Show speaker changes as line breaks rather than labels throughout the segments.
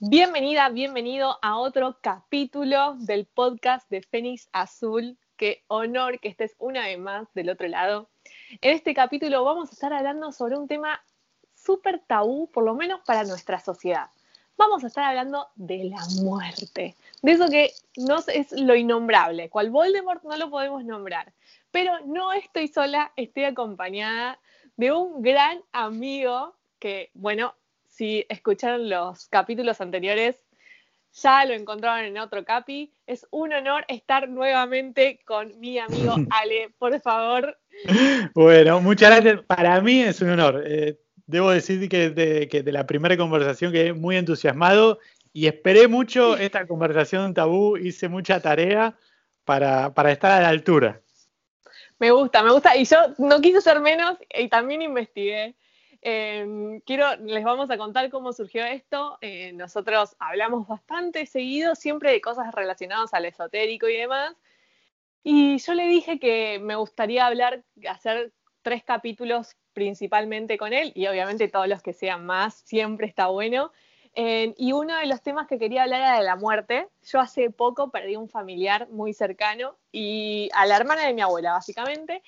Bienvenida, bienvenido a otro capítulo del podcast de Fénix Azul. Qué honor que estés una vez más del otro lado. En este capítulo vamos a estar hablando sobre un tema súper tabú, por lo menos para nuestra sociedad. Vamos a estar hablando de la muerte, de eso que no es lo innombrable, cual Voldemort no lo podemos nombrar. Pero no estoy sola, estoy acompañada de un gran amigo que, bueno, si escucharon los capítulos anteriores, ya lo encontraron en otro capi. Es un honor estar nuevamente con mi amigo Ale, por favor.
Bueno, muchas gracias. Para mí es un honor. Eh, debo decir que de, la primera conversación quedé muy entusiasmado y esperé mucho esta conversación tabú, hice mucha tarea para, para estar a la altura.
Me gusta, me gusta. Y yo no quise ser menos y también investigué. Em, quiero, les vamos a contar cómo surgió esto. Eh, nosotros hablamos bastante seguido, siempre de cosas relacionadas al esotérico y demás. Y yo le dije que me gustaría hablar, hacer tres capítulos principalmente con él, y obviamente todos los que sean más, siempre está bueno. y uno de los temas que quería hablar era de la muerte. Yo hace poco perdí un familiar muy cercano y a la hermana de mi abuela, básicamente.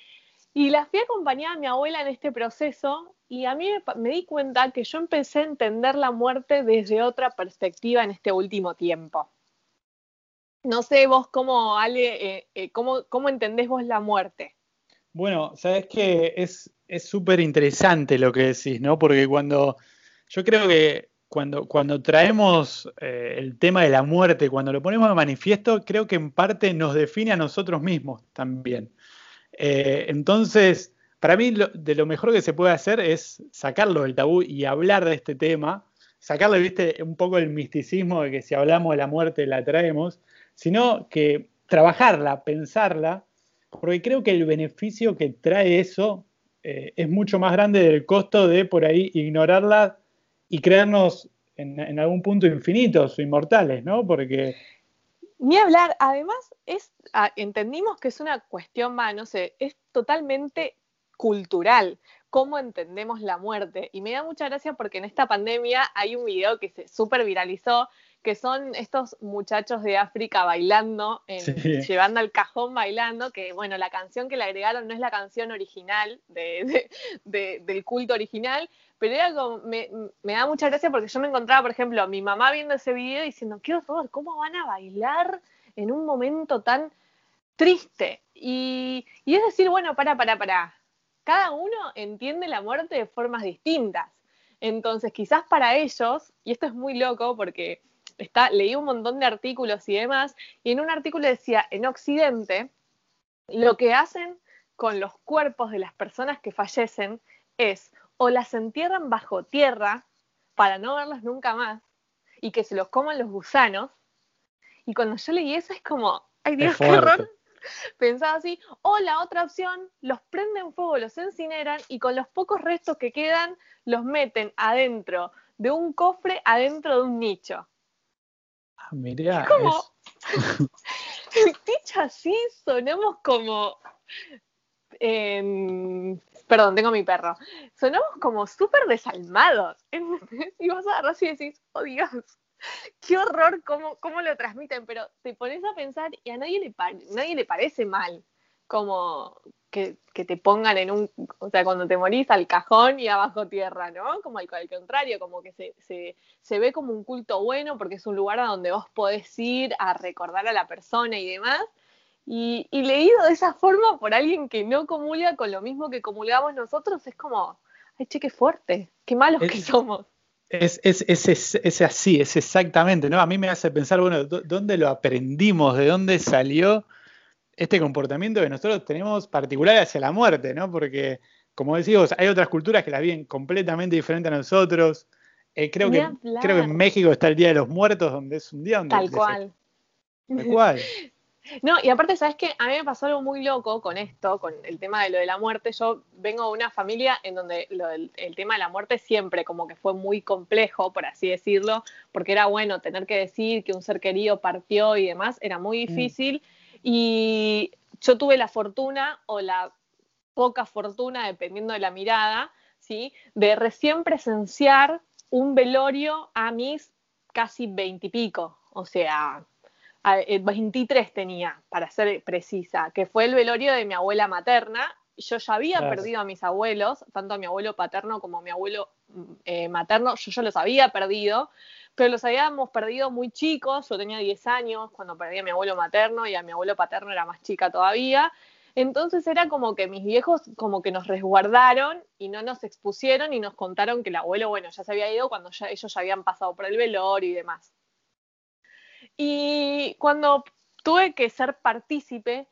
Y la fui a acompañar a mi abuela en este proceso y a mí me, di cuenta que yo empecé a entender la muerte desde otra perspectiva en este último tiempo. No sé vos cómo, Ale, eh, eh, cómo, entendés vos la muerte.
Bueno, sabes que es súper interesante lo que decís, ¿no? Porque cuando, yo creo que cuando, cuando traemos eh, el tema de la muerte, cuando lo ponemos de manifiesto, creo que en parte nos define a nosotros mismos también. Entonces, para mí de lo mejor que se puede hacer es sacarlo del tabú y hablar de este tema, sacarle, viste, un poco el misticismo de que si hablamos de la muerte la traemos, sino que trabajarla, pensarla, porque creo que el beneficio que trae eso eh, es mucho más grande del costo de por ahí ignorarla y creernos en, algún punto infinitos o inmortales, ¿no? Porque...
Ni hablar, además es, ah, entendimos que es una cuestión más, no sé, es totalmente cultural, cómo entendemos la muerte. Y me da mucha gracia porque en esta pandemia hay un video que se súper viralizó, que son estos muchachos de África bailando, llevando al cajón bailando, que bueno, la canción que le agregaron no es la canción original del culto original, pero era como, me, da mucha gracia porque yo me encontraba, por ejemplo, mi mamá viendo ese video diciendo, qué horror, ¿cómo van a bailar en un momento tan triste? Y, y es decir, bueno, para, para, para, cada uno entiende la muerte de formas distintas. Entonces, quizás para ellos, y esto es muy loco porque está, leí un montón de artículos y demás, y en un artículo decía, en Occidente, lo que hacen con los cuerpos de las personas que fallecen es o las entierran bajo tierra para no verlos nunca más y que se los coman los gusanos. Y cuando yo leí eso es como, ay Dios, qué horror. Pensaba así. O la otra opción, los prenden fuego, los incineran y con los pocos restos que quedan los meten adentro de un cofre, adentro de un nicho.
Mirá.
Como... Dicho así, sonamos como... Perdón, tengo mi perro. Sonamos como súper desalmados. Y vos agarrás y decís, oh Dios, qué horror cómo, cómo lo transmiten, pero te pones a pensar y a nadie le, nadie le parece mal como que, te pongan en un, o sea, cuando te morís al cajón y abajo tierra, ¿no? Como al, contrario, como que se, se, ve como un culto bueno porque es un lugar a donde vos podés ir a recordar a la persona y demás. Y, y leído de esa forma por alguien que no comulga con lo mismo que comulgamos nosotros, es como, ay, che, qué fuerte, qué malos que somos.
Es, es, es, es, así, es exactamente, ¿no? A mí me hace pensar, bueno, ¿dónde lo aprendimos? ¿De dónde salió este comportamiento que nosotros tenemos particular hacia la muerte, ¿no? Porque, como decimos, hay otras culturas que la viven completamente diferente a nosotros. Eh, creo, que, creo que en México está el Día de los Muertos, donde es un día donde...
Tal cual.
Tal cual.
No, y aparte, ¿sabes qué? A mí me pasó algo muy loco con esto, con el tema de lo de la muerte. Yo vengo de una familia en donde el, tema de la muerte siempre como que fue muy complejo, por así decirlo, porque era bueno tener que decir que un ser querido partió y demás, era muy mm. Y yo tuve la fortuna o la poca fortuna, dependiendo de la mirada, ¿sí? De recién presenciar un velorio a mis casi veintipico, o sea, 23 eh, tenía, para ser precisa, que fue el velorio de mi abuela materna. Yo ya había perdido a mis abuelos, tanto a mi abuelo paterno como a mi abuelo mm, eh, materno, yo ya los había perdido, pero los habíamos perdido muy chicos, yo tenía 10 años cuando perdí a mi abuelo materno y a mi abuelo paterno era más chica todavía, entonces era como que mis viejos como que nos resguardaron y no nos expusieron y nos contaron que el abuelo, bueno, ya se había ido cuando ya, ellos ya habían pasado por el velor y demás. Y cuando tuve que ser partícipe,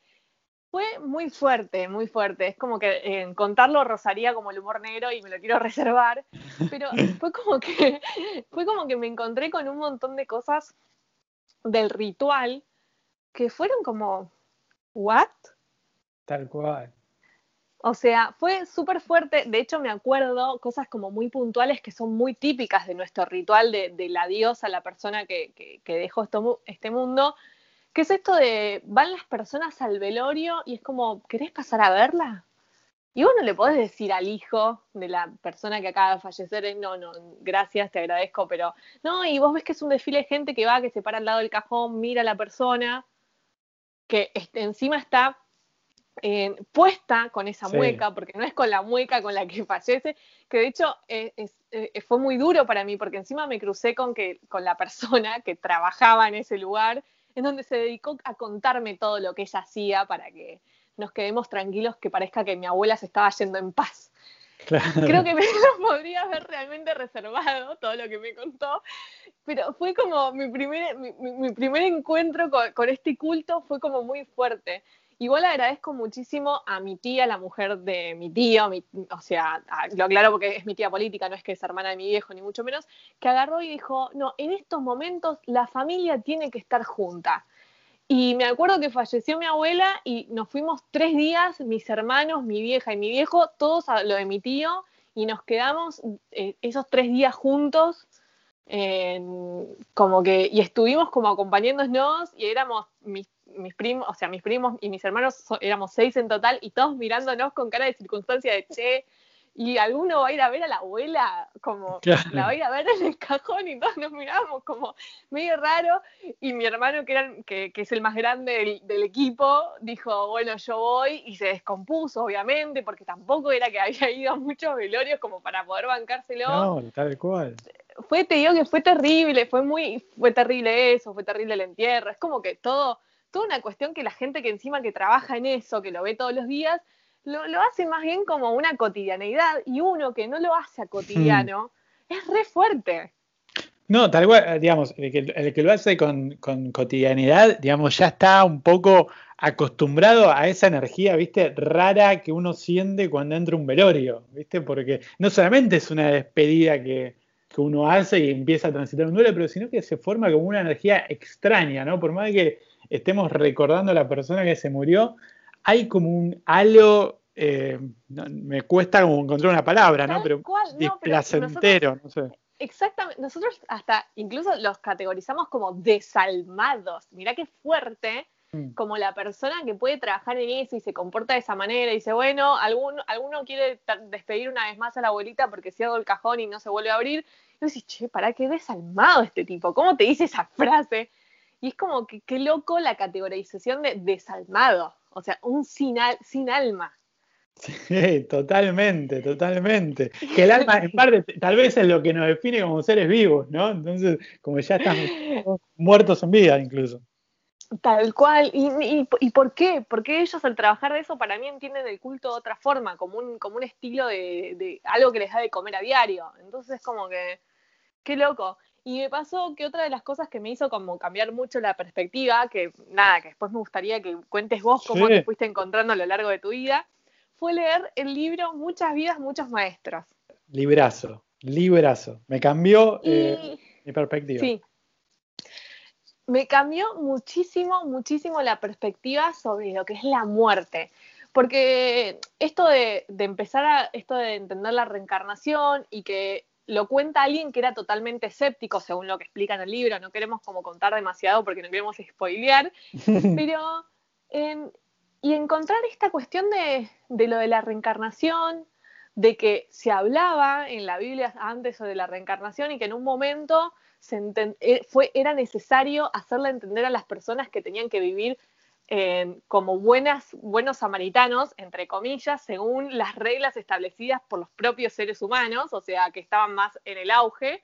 fue muy fuerte, muy fuerte. Es como que en contarlo rosaría como el humor negro y me lo quiero reservar, pero fue como que fue como que me encontré con un montón de cosas del ritual que fueron como ¿what?
Tal cual.
O sea, fue súper fuerte. De hecho, me acuerdo cosas como muy puntuales que son muy típicas de nuestro ritual de, de la diosa, la persona que, que, dejó esto, este mundo, que es esto de van las personas al velorio y es como, ¿querés pasar a verla? Y vos no le podés decir al hijo de la persona que acaba de fallecer, no, no, gracias, te agradezco, pero no, y vos ves que es un desfile de gente que va, que se para al lado del cajón, mira a la persona, que encima está eh, puesta con esa mueca, porque no es con la mueca con la que fallece, que de hecho eh, eh, fue muy duro para mí, porque encima me crucé con, que, con la persona que trabajaba en ese lugar, en donde se dedicó a contarme todo lo que ella hacía para que nos quedemos tranquilos, que parezca que mi abuela se estaba yendo en paz. Creo que me lo podría haber realmente reservado todo lo que me contó, pero fue como mi primer, mi, primer encuentro con, con, este culto fue como muy fuerte. Igual agradezco muchísimo a mi tía, la mujer de mi tío, o sea, lo aclaro porque es mi tía política, no es que es hermana de mi viejo, ni mucho menos, que agarró y dijo, no, en estos momentos la familia tiene que estar junta. Y me acuerdo que falleció mi abuela y nos fuimos tres días, mis hermanos, mi vieja y mi viejo, todos a lo de mi tío, y nos quedamos eh, esos tres días juntos, como que, y estuvimos como acompañándonos, y éramos mis mis primos, o sea, mis primos y mis hermanos éramos seis en total y todos mirándonos con cara de circunstancia de che, y alguno va a ir a ver a la abuela, como la va a ir a ver en el cajón y todos nos mirábamos como medio raro. Y mi hermano, que, era, que, es el más grande del, equipo, dijo, bueno, yo voy y se descompuso, obviamente, porque tampoco era que había ido a muchos velorios como para poder bancárselo.
No, tal cual.
Fue, te digo que fue terrible, fue muy, fue terrible eso, fue terrible el entierro, es como que todo toda una cuestión que la gente que encima que trabaja en eso, que lo ve todos los días, lo, hace más bien como una cotidianeidad y uno que no lo hace a cotidiano hmm. es re fuerte.
No, tal cual, eh, digamos, el que, lo hace con, cotidianidad, digamos, ya está un poco acostumbrado a esa energía, viste, rara que uno siente cuando entra un velorio, viste, porque no solamente es una despedida que, que uno hace y empieza a transitar un duelo, pero sino que se forma como una energía extraña, ¿no? Por más que estemos recordando a la persona que se murió, hay como un halo, eh, me cuesta como encontrar una palabra, ¿no? Pero displacentero, no, sé.
Exactamente, nosotros hasta incluso los categorizamos como desalmados. Mirá qué fuerte mm. como la persona que puede trabajar en eso y se comporta de esa manera y dice, bueno, alguno, alguno quiere despedir una vez más a la abuelita porque cierra el cajón y no se vuelve a abrir. Y decís, che, ¿para qué desalmado este tipo? ¿Cómo te dice esa frase? Y es como que qué loco la categorización de desalmado, o sea, un sin, sin alma.
Sí, totalmente, totalmente. Que el alma, en parte, tal vez es lo que nos define como seres vivos, ¿no? Entonces, como ya estamos muertos en vida incluso.
Tal cual. ¿Y, y, por qué? Porque ellos al trabajar de eso para mí entienden el culto de otra forma, como un, como un estilo de, de algo que les da de comer a diario. Entonces, como que, qué loco. Y me pasó que otra de las cosas que me hizo como cambiar mucho la perspectiva, que nada, que después me gustaría que cuentes vos cómo te fuiste encontrando a lo largo de tu vida, fue leer el libro Muchas vidas, muchos maestros.
Librazo, librazo. Me cambió eh, mi perspectiva. Sí.
Me cambió muchísimo, muchísimo la perspectiva sobre lo que es la muerte. Porque esto de, de empezar a, esto de entender la reencarnación y que lo cuenta alguien que era totalmente escéptico, según lo que explica en el libro. No queremos como contar demasiado porque no queremos spoilear, pero y encontrar esta cuestión de, de, lo de la reencarnación, de que se hablaba en la Biblia antes sobre la reencarnación y que en un momento eh, fue, era necesario hacerle entender a las personas que tenían que vivir como buenas, buenos samaritanos, entre comillas, según las reglas establecidas por los propios seres humanos, o sea, que estaban más en el auge.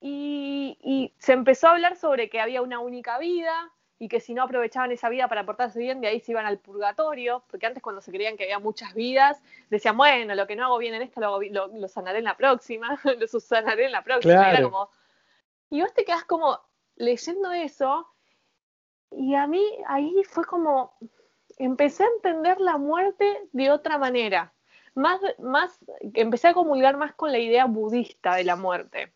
Y, se empezó a hablar sobre que había una única vida y que si no aprovechaban esa vida para portarse bien, de ahí se iban al purgatorio, porque antes cuando se creían que había muchas vidas, decían, bueno, lo que no hago bien en esto lo, sanaré en la próxima, lo subsanaré en la próxima. Y vos te quedás como leyendo eso y a mí ahí fue como, empecé a entender la muerte de otra manera. Más, más, empecé a comulgar más con la idea budista de la muerte,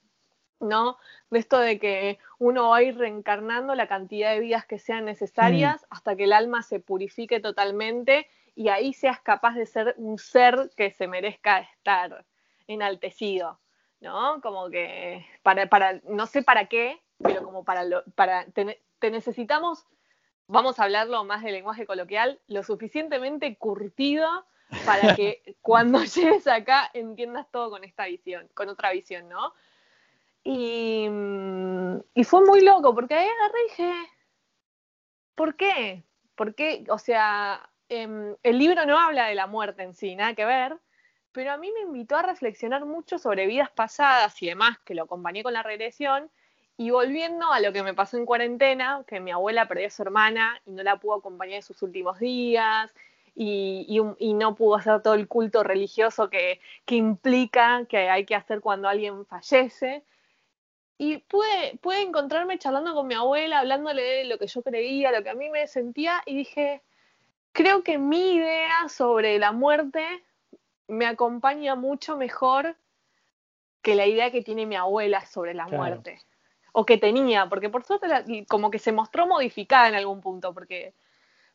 ¿no? De esto de que uno va a ir reencarnando la cantidad de vidas que sean necesarias mm. hasta que el alma se purifique totalmente y ahí seas capaz de ser un ser que se merezca estar enaltecido, ¿no? Como que para, para no sé para qué, pero como para, lo, para tener te necesitamos, vamos a hablarlo más de lenguaje coloquial, lo suficientemente curtido para que cuando llegues acá entiendas todo con esta visión, con otra visión, ¿no? Y, y fue muy loco, porque ahí agarré y dije, ¿por qué? ¿Por qué? O sea, em, el libro no habla de la muerte en sí, nada que ver, pero a mí me invitó a reflexionar mucho sobre vidas pasadas y demás, que lo acompañé con la regresión, y volviendo a lo que me pasó en cuarentena, que mi abuela perdió a su hermana y no la pudo acompañar en sus últimos días, y, no pudo hacer todo el culto religioso que, implica que hay que hacer cuando alguien fallece. Y pude, pude encontrarme charlando con mi abuela, hablándole de lo que yo creía, lo que a mí me sentía, y dije, creo que mi idea sobre la muerte me acompaña mucho mejor que la idea que tiene mi abuela sobre la muerte o que tenía, porque por suerte como que se mostró modificada en algún punto, porque,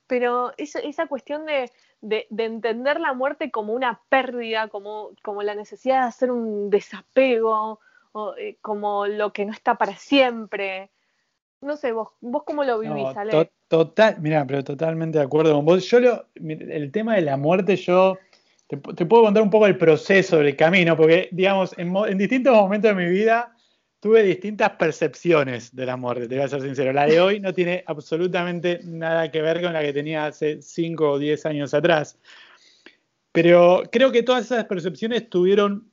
pero esa, esa cuestión de, de, entender la muerte como una pérdida, como, como la necesidad de hacer un desapego, o, eh, como lo que no está para siempre. No sé, vos, vos cómo lo vivís, Ale?
total, mira, pero totalmente de acuerdo con vos. Yo lo, el tema de la muerte, yo te, puedo contar un poco el proceso del camino, porque digamos, en, en distintos momentos de mi vida tuve distintas percepciones de la muerte, te voy a ser sincero. La de hoy no tiene absolutamente nada que ver con la que tenía hace 5 o 10 años atrás. Pero creo que todas esas percepciones tuvieron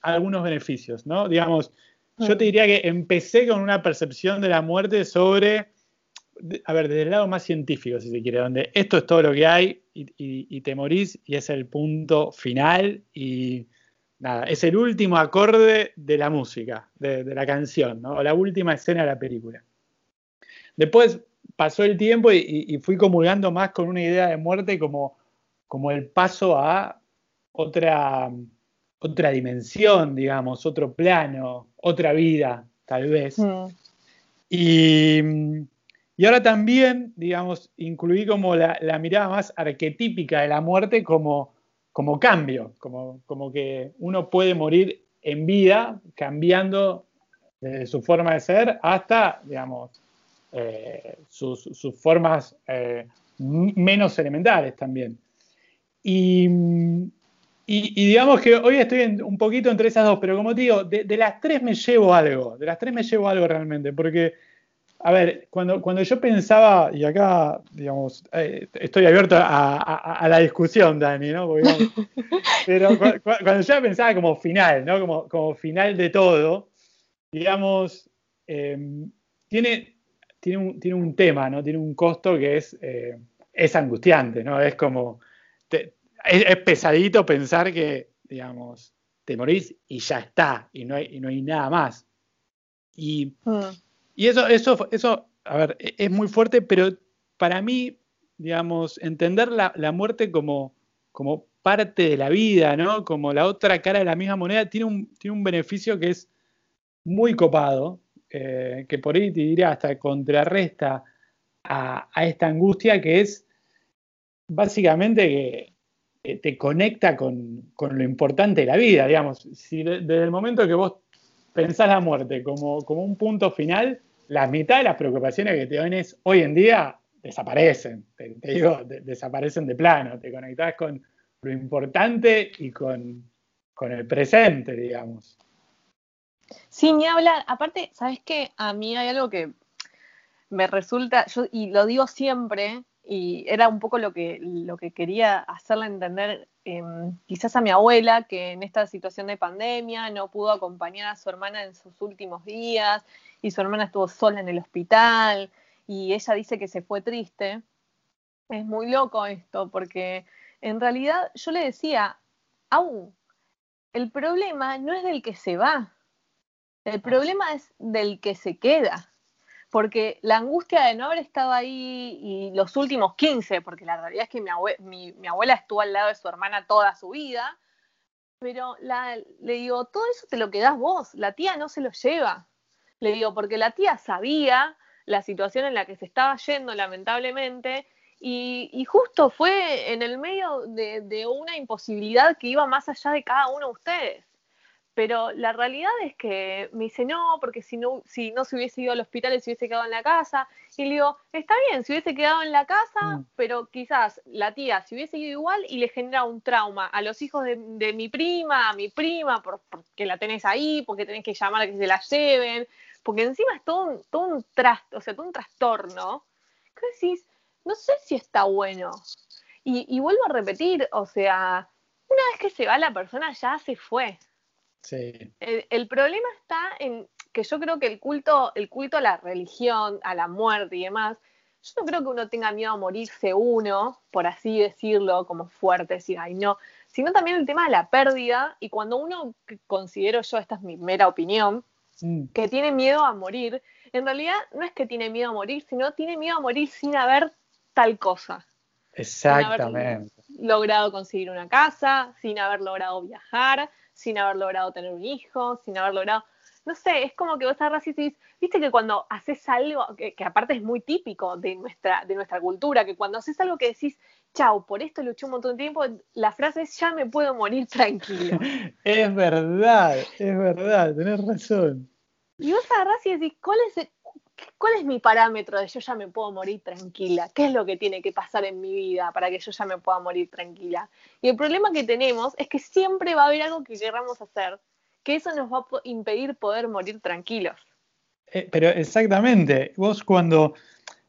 algunos beneficios, ¿no? Digamos, yo te diría que empecé con una percepción de la muerte sobre, a ver, desde el lado más científico, si se quiere, donde esto es todo lo que hay y, y te morís y es el punto final y nada, es el último acorde de la música, de, la canción, ¿no? o la última escena de la película. Después pasó el tiempo y, fui comulgando más con una idea de muerte como, como el paso a otra, otra dimensión, digamos, otro plano, otra vida, tal vez. Mm. Y, y, ahora también, digamos, incluí como la, la mirada más arquetípica de la muerte como como cambio, como, como que uno puede morir en vida cambiando desde su forma de ser hasta, digamos, eh, sus, formas eh, menos elementales también. Y, digamos que hoy estoy un poquito entre esas dos, pero como te digo, de, de, las tres me llevo algo, de las tres me llevo algo realmente, porque a ver, cuando, cuando yo pensaba, y acá, digamos, eh, estoy abierto a, la discusión, Dani, ¿no? pero cuando yo pensaba como final, ¿no? Como, como final de todo, digamos, em, tiene, tiene, un, tiene un tema, ¿no? Tiene un costo que es, eh, es angustiante, ¿no? Es como, es, pesadito pensar que, digamos, te morís y ya está, y no hay, y no hay nada más. Y... Mm. Y eso, eso, eso, a ver, e, es muy fuerte, pero para mí, digamos, entender la, muerte como, como parte de la vida, ¿no? Como la otra cara de la misma moneda, tiene un, tiene un beneficio que es muy copado, eh, que por ahí te diría hasta contrarresta a, esta angustia que es básicamente que te conecta con, lo importante de la vida, digamos. Si desde el momento que vos pensás la muerte como, como un punto final, la mitad de las preocupaciones que tienes hoy en día desaparecen, te, digo, desaparecen de plano, te conectas con lo importante y con, el presente, digamos.
Sí, ni hablar. Aparte, ¿sabes qué? A mí hay algo que me resulta, yo, y lo digo siempre, y era un poco lo que, lo que quería hacerle entender em, quizás a mi abuela, que en esta situación de pandemia no pudo acompañar a su hermana en sus últimos días, y su hermana estuvo sola en el hospital, y ella dice que se fue triste. Es muy loco esto, porque en realidad yo le decía, aún, el problema no es del que se va, el problema es del que se queda. Porque la angustia de no haber estado ahí y los últimos 15, porque la realidad es que mi, abuela estuvo al lado de su hermana toda su vida, pero le digo, todo eso te lo quedás vos, la tía no se lo lleva. Le digo, porque la tía sabía la situación en la que se estaba yendo, lamentablemente, y, justo fue en el medio de, una imposibilidad que iba más allá de cada uno de ustedes. Pero la realidad es que me dice, no, porque si no, si no se hubiese ido al hospital, se hubiese quedado en la casa. Y le digo, está bien, si hubiese quedado en la casa, mm. pero quizás la tía se hubiese ido igual y le genera un trauma a los hijos de, mi prima, a mi prima, porque la tenés ahí, porque tenés que llamar a que se la lleven, porque encima es todo un, todo un o sea, todo un trastorno. ¿Qué decís? no sé si está bueno. Y, vuelvo a repetir, o sea, una vez que se va la persona ya se fue.
Sí.
El, problema está en que yo creo que el culto, el culto a la religión, a la muerte y demás, yo no creo que uno tenga miedo a morirse uno, por así decirlo, como fuerte, decir, ay no, sino también el tema de la pérdida y cuando uno, considero yo, esta es mi mera opinión, mm. que tiene miedo a morir, en realidad no es que tiene miedo a morir, sino tiene miedo a morir sin haber tal cosa.
Exactamente.
Sin haber logrado conseguir una casa, sin haber logrado viajar, sin haber logrado tener un hijo, sin haber logrado. No sé, es como que vos agarras y decís, viste que cuando haces algo, que, aparte es muy típico de nuestra, de nuestra cultura, que cuando haces algo que decís, chau, por esto luché un montón de tiempo, la frase es, ya me puedo morir tranquilo.
es verdad, es verdad, tenés razón.
Y vos agarrás y decís, ¿cuál es, ¿cuál es mi parámetro de yo ya me puedo morir tranquila? ¿Qué es lo que tiene que pasar en mi vida para que yo ya me pueda morir tranquila? Y el problema que tenemos es que siempre va a haber algo que queramos hacer, que eso nos va a impedir poder morir tranquilos.
Eh, pero exactamente, vos cuando,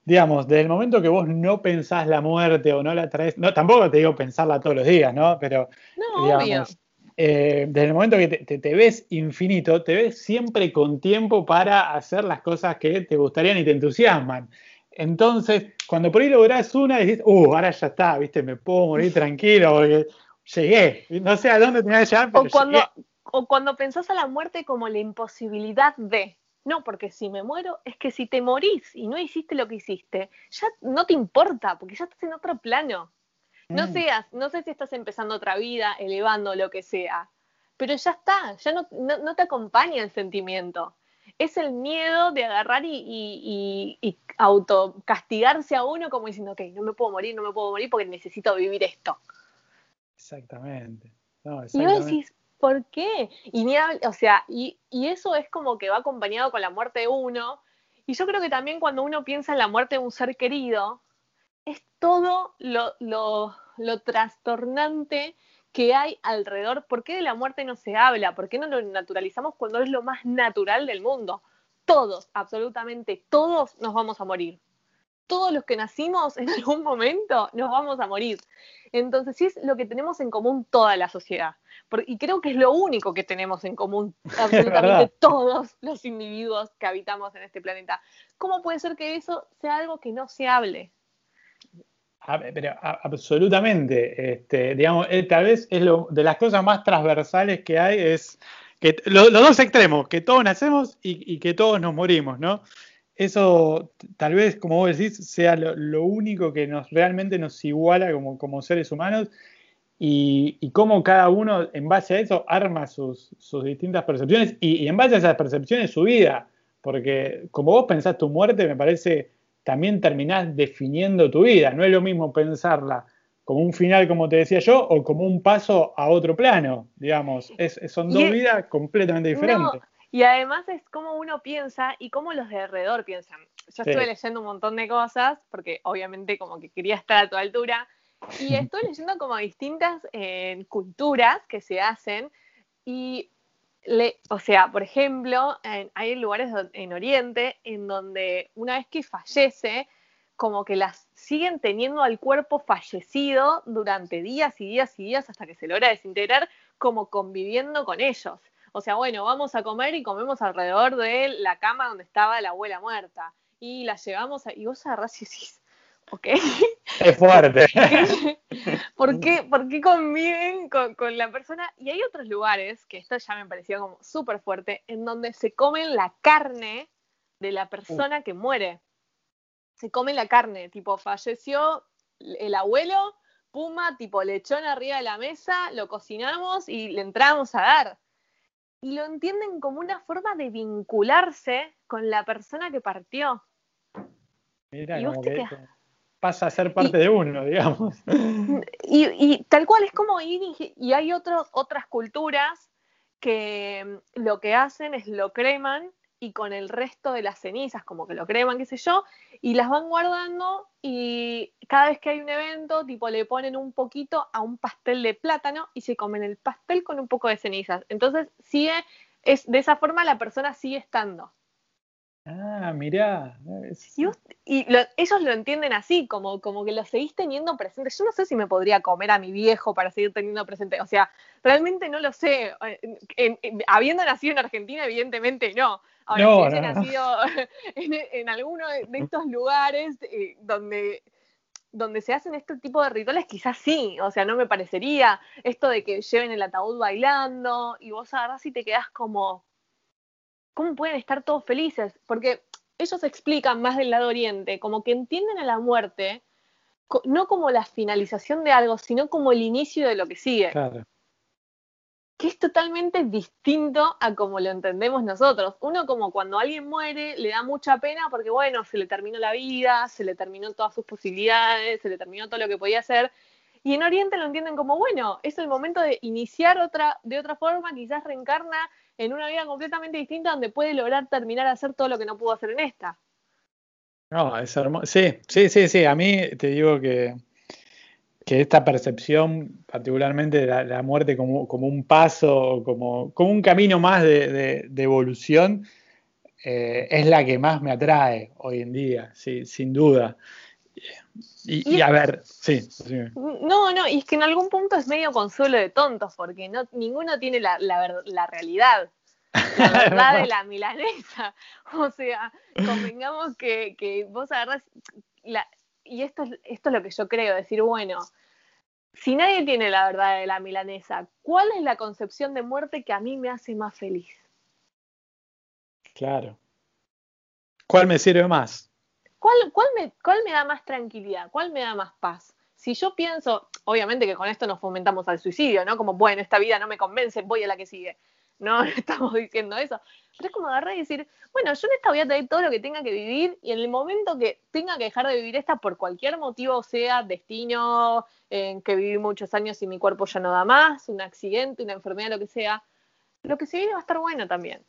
digamos, desde el momento que vos no pensás la muerte o no la traes, no, tampoco te digo pensarla todos los días, ¿no? Pero,
no, obvio
eh, desde el momento que te, ves infinito, te ves siempre con tiempo para hacer las cosas que te gustarían y te entusiasman. Entonces, cuando por ahí lográs una, decís, uh, ahora ya está, viste, me puedo morir tranquilo porque llegué. No sé a dónde tenía que llegar, pero
o cuando, O cuando pensás a la muerte como la imposibilidad de. No, porque si me muero, es que si te morís y no hiciste lo que hiciste, ya no te importa, porque ya estás en otro plano. No mm. seas, no sé si estás empezando otra vida, elevando lo que sea, pero ya está, ya no, te acompaña el sentimiento. Es el miedo de agarrar y, y, y, autocastigarse a uno como diciendo, ok, no me puedo morir, no me puedo morir porque necesito vivir esto.
Exactamente.
Y vos decís, ¿por qué? Y ni o sea, y, eso es como que va acompañado con la muerte de uno. Y yo creo que también cuando uno piensa en la muerte de un ser querido, es todo lo, lo trastornante que hay alrededor. ¿Por qué de la muerte no se habla? ¿Por qué no lo naturalizamos cuando es lo más natural del mundo? Todos, absolutamente todos nos vamos a morir. Todos los que nacimos en algún momento nos vamos a morir. Entonces, sí es lo que tenemos en común toda la sociedad. y creo que es lo único que tenemos en común absolutamente todos los individuos que habitamos en este planeta. ¿Cómo puede ser que eso sea algo que no se hable?
Pero absolutamente, este, digamos, eh, tal vez es lo, de las cosas más transversales que hay es que los dos extremos, que todos nacemos y, que todos nos morimos, ¿no? Eso tal vez, como vos decís, sea lo, único que nos realmente nos iguala como, como seres humanos y, y, cómo cada uno en base a eso arma sus, sus distintas percepciones y, y en base a esas percepciones su vida, porque como vos pensás tu muerte, me parece también terminás definiendo tu vida. No es lo mismo pensarla como un final, como te decía yo, o como un paso a otro plano, digamos. Es, son dos vidas completamente diferentes.
y además es como uno piensa y cómo los de alrededor piensan. Yo estuve leyendo un montón de cosas, porque obviamente como que quería estar a tu altura, y estoy leyendo como distintas eh, culturas que se hacen, y o sea, por ejemplo, hay lugares en Oriente en donde una vez que fallece, como que las siguen teniendo al cuerpo fallecido durante días y días y días hasta que se logra desintegrar, como conviviendo con ellos. O sea, bueno, vamos a comer y comemos alrededor de la cama donde estaba la abuela muerta. Y la llevamos a... Y vos agarrás y decís, ok.
Es fuerte.
¿Por qué, ¿Por qué conviven con, con, la persona? Y hay otros lugares, que esto ya me pareció como súper fuerte, en donde se comen la carne de la persona que muere. Se come la carne, tipo, falleció el abuelo, puma, tipo lechón arriba de la mesa, lo cocinamos y le entramos a dar y lo entienden como una forma de vincularse con la persona que partió.
Mira, que pasa a ser parte de uno, digamos.
Y, tal cual es como ir y, hay otros, otras culturas que lo que hacen es lo creman y con el resto de las cenizas, como que lo creman, qué sé yo, y las van guardando y cada vez que hay un evento, tipo le ponen un poquito a un pastel de plátano y se comen el pastel con un poco de cenizas. Entonces sigue, es, de esa forma la persona sigue estando.
Ah, mirá.
Y, ellos lo entienden así, como, como que lo seguís teniendo presente. Yo no sé si me podría comer a mi viejo para seguir teniendo presente. O sea, realmente no lo sé. habiendo nacido en Argentina, evidentemente no. Ahora, si hubiese nacido en, alguno de estos lugares eh, donde donde se hacen este tipo de rituales, quizás sí, o sea, no me parecería esto de que lleven el ataúd bailando y vos agarrás y te quedás como, ¿cómo pueden estar todos felices? Porque ellos explican más del lado oriente, como que entienden a la muerte no como la finalización de algo, sino como el inicio de lo que sigue. Claro. Que es totalmente distinto a como lo entendemos nosotros. Uno como cuando alguien muere le da mucha pena porque bueno, se le terminó la vida, se le terminó todas sus posibilidades, se le terminó todo lo que podía hacer. Y en Oriente lo entienden como, bueno, es el momento de iniciar otra, de otra forma, quizás reencarna en una vida completamente distinta donde puede lograr terminar de hacer todo lo que no pudo hacer en esta.
No, es hermoso. Sí, sí, sí, sí. A mí te digo que, que esta percepción, particularmente de la, muerte como, un paso, como, como un camino más de, evolución, eh, es la que más me atrae hoy en día, sí, sin duda. Y, a ver, sí,
No, no, y es que en algún punto es medio consuelo de tontos, porque no, ninguno tiene la, la, realidad, la verdad de la milanesa. O sea, convengamos que, que vos agarras, la, y esto, esto es lo que yo creo, decir, bueno, si nadie tiene la verdad de la milanesa, ¿cuál es la concepción de muerte que a mí me hace más feliz?
Claro. ¿Cuál me sirve más?
¿Cuál, me, ¿Cuál me da más tranquilidad? ¿Cuál me da más paz? Si yo pienso, obviamente que con esto nos fomentamos al suicidio, ¿no? Como, bueno, esta vida no me convence, voy a la que sigue. No, estamos diciendo eso. Pero es como agarrar y decir, bueno, yo en esta voy a tener todo lo que tenga que vivir y en el momento que tenga que dejar de vivir esta por cualquier motivo, sea destino, en que viví muchos años y mi cuerpo ya no da más, un accidente, una enfermedad, lo que sea, lo que se viene va a estar bueno también.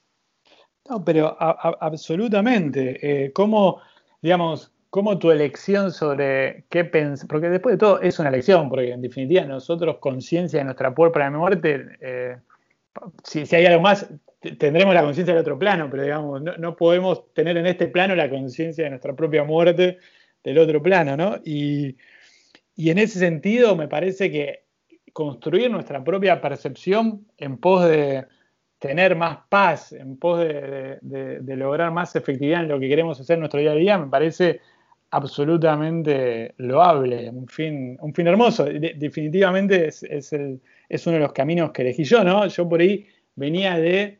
No, pero absolutamente. Eh, ¿Cómo digamos, cómo tu elección sobre qué pensar, porque después de todo es una elección, porque en definitiva nosotros, conciencia de nuestra propia muerte, eh, si, hay algo más, tendremos la conciencia del otro plano, pero digamos, no, podemos tener en este plano la conciencia de nuestra propia muerte del otro plano, ¿no? Y, en ese sentido me parece que construir nuestra propia percepción en pos de, tener más paz, en pos de, lograr más efectividad en lo que queremos hacer en nuestro día a día, me parece absolutamente loable, un fin, un fin hermoso. definitivamente es, es, uno de los caminos que elegí yo, ¿no? Yo por ahí venía de,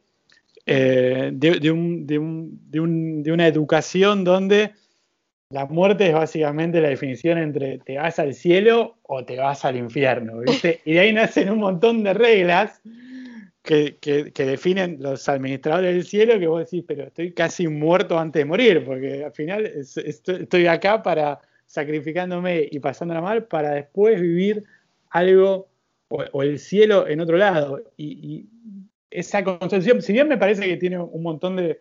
eh, de, una educación donde la muerte es básicamente la definición entre te vas al cielo o te vas al infierno, ¿viste? Y de ahí nacen un montón de reglas que, definen los administradores del cielo, que vos decís, pero estoy casi muerto antes de morir, porque al final estoy acá para sacrificándome y pasándola mal para después vivir algo o, el cielo en otro lado. Y, esa concepción, si bien me parece que tiene un montón de,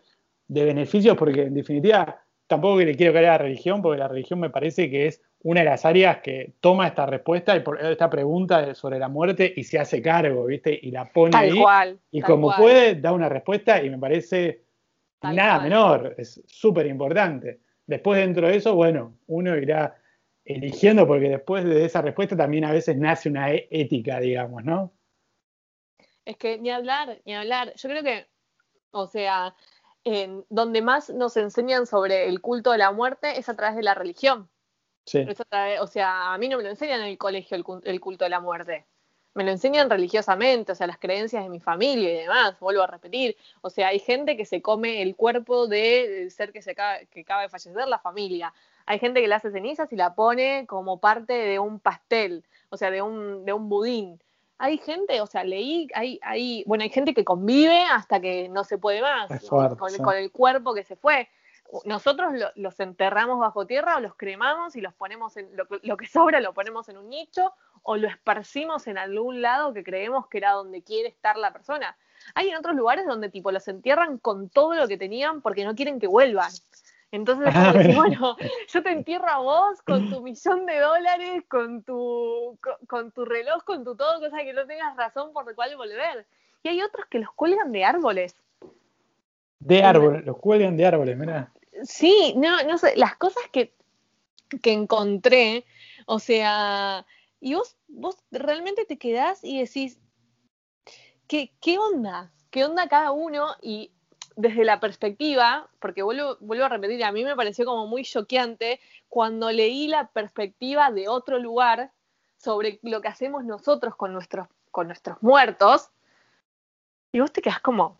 beneficios, porque en definitiva tampoco le quiero caer a la religión, porque la religión me parece que es una de las áreas que toma esta respuesta y esta pregunta sobre la muerte y se hace cargo, ¿viste? Y la pone
tal
ahí.
Cual,
y como puede, da una respuesta y me parece nada menor, es súper importante. Después dentro de eso, bueno, uno irá eligiendo porque después de esa respuesta también a veces nace una e-, ética, digamos, ¿no?
Es que ni hablar, ni hablar. Yo creo que, o sea, en donde más nos enseñan sobre el culto de la muerte es a través de la religión.
Sí.
o sea, a mí no me lo enseñan en el colegio el, culto de la muerte. Me lo enseñan religiosamente, o sea, las creencias de mi familia y demás, vuelvo a repetir. O sea, hay gente que se come el cuerpo del ser que, se que acaba de fallecer, la familia. Hay gente que le hace cenizas y la pone como parte de un pastel, o sea, de un, de un budín hay gente, o sea, leí, hay, hay, bueno, hay gente que convive hasta que no se puede más, con, el cuerpo que se fue. Nosotros los enterramos bajo tierra o los cremamos y los ponemos en, lo, que sobra lo ponemos en un nicho o lo esparcimos en algún lado que creemos que era donde quiere estar la persona. Hay en otros lugares donde tipo los entierran con todo lo que tenían porque no quieren que vuelvan. Entonces, ah, bueno, yo te entierro a vos con tu millón de dólares, con tu, con, tu reloj, con tu todo, cosa que no tengas razón por la cual volver. Y hay otros que los cuelgan de árboles.
De árboles, los cuelgan de árboles, mira.
Sí, no, no sé, las cosas que, que encontré, o sea, y vos, vos realmente te quedás y decís, ¿qué, qué onda? ¿Qué onda cada uno? Y desde la perspectiva, porque vuelvo, a repetir, a mí me pareció como muy choqueante cuando leí la perspectiva de otro lugar sobre lo que hacemos nosotros con nuestros, con nuestros muertos, y vos te quedás como,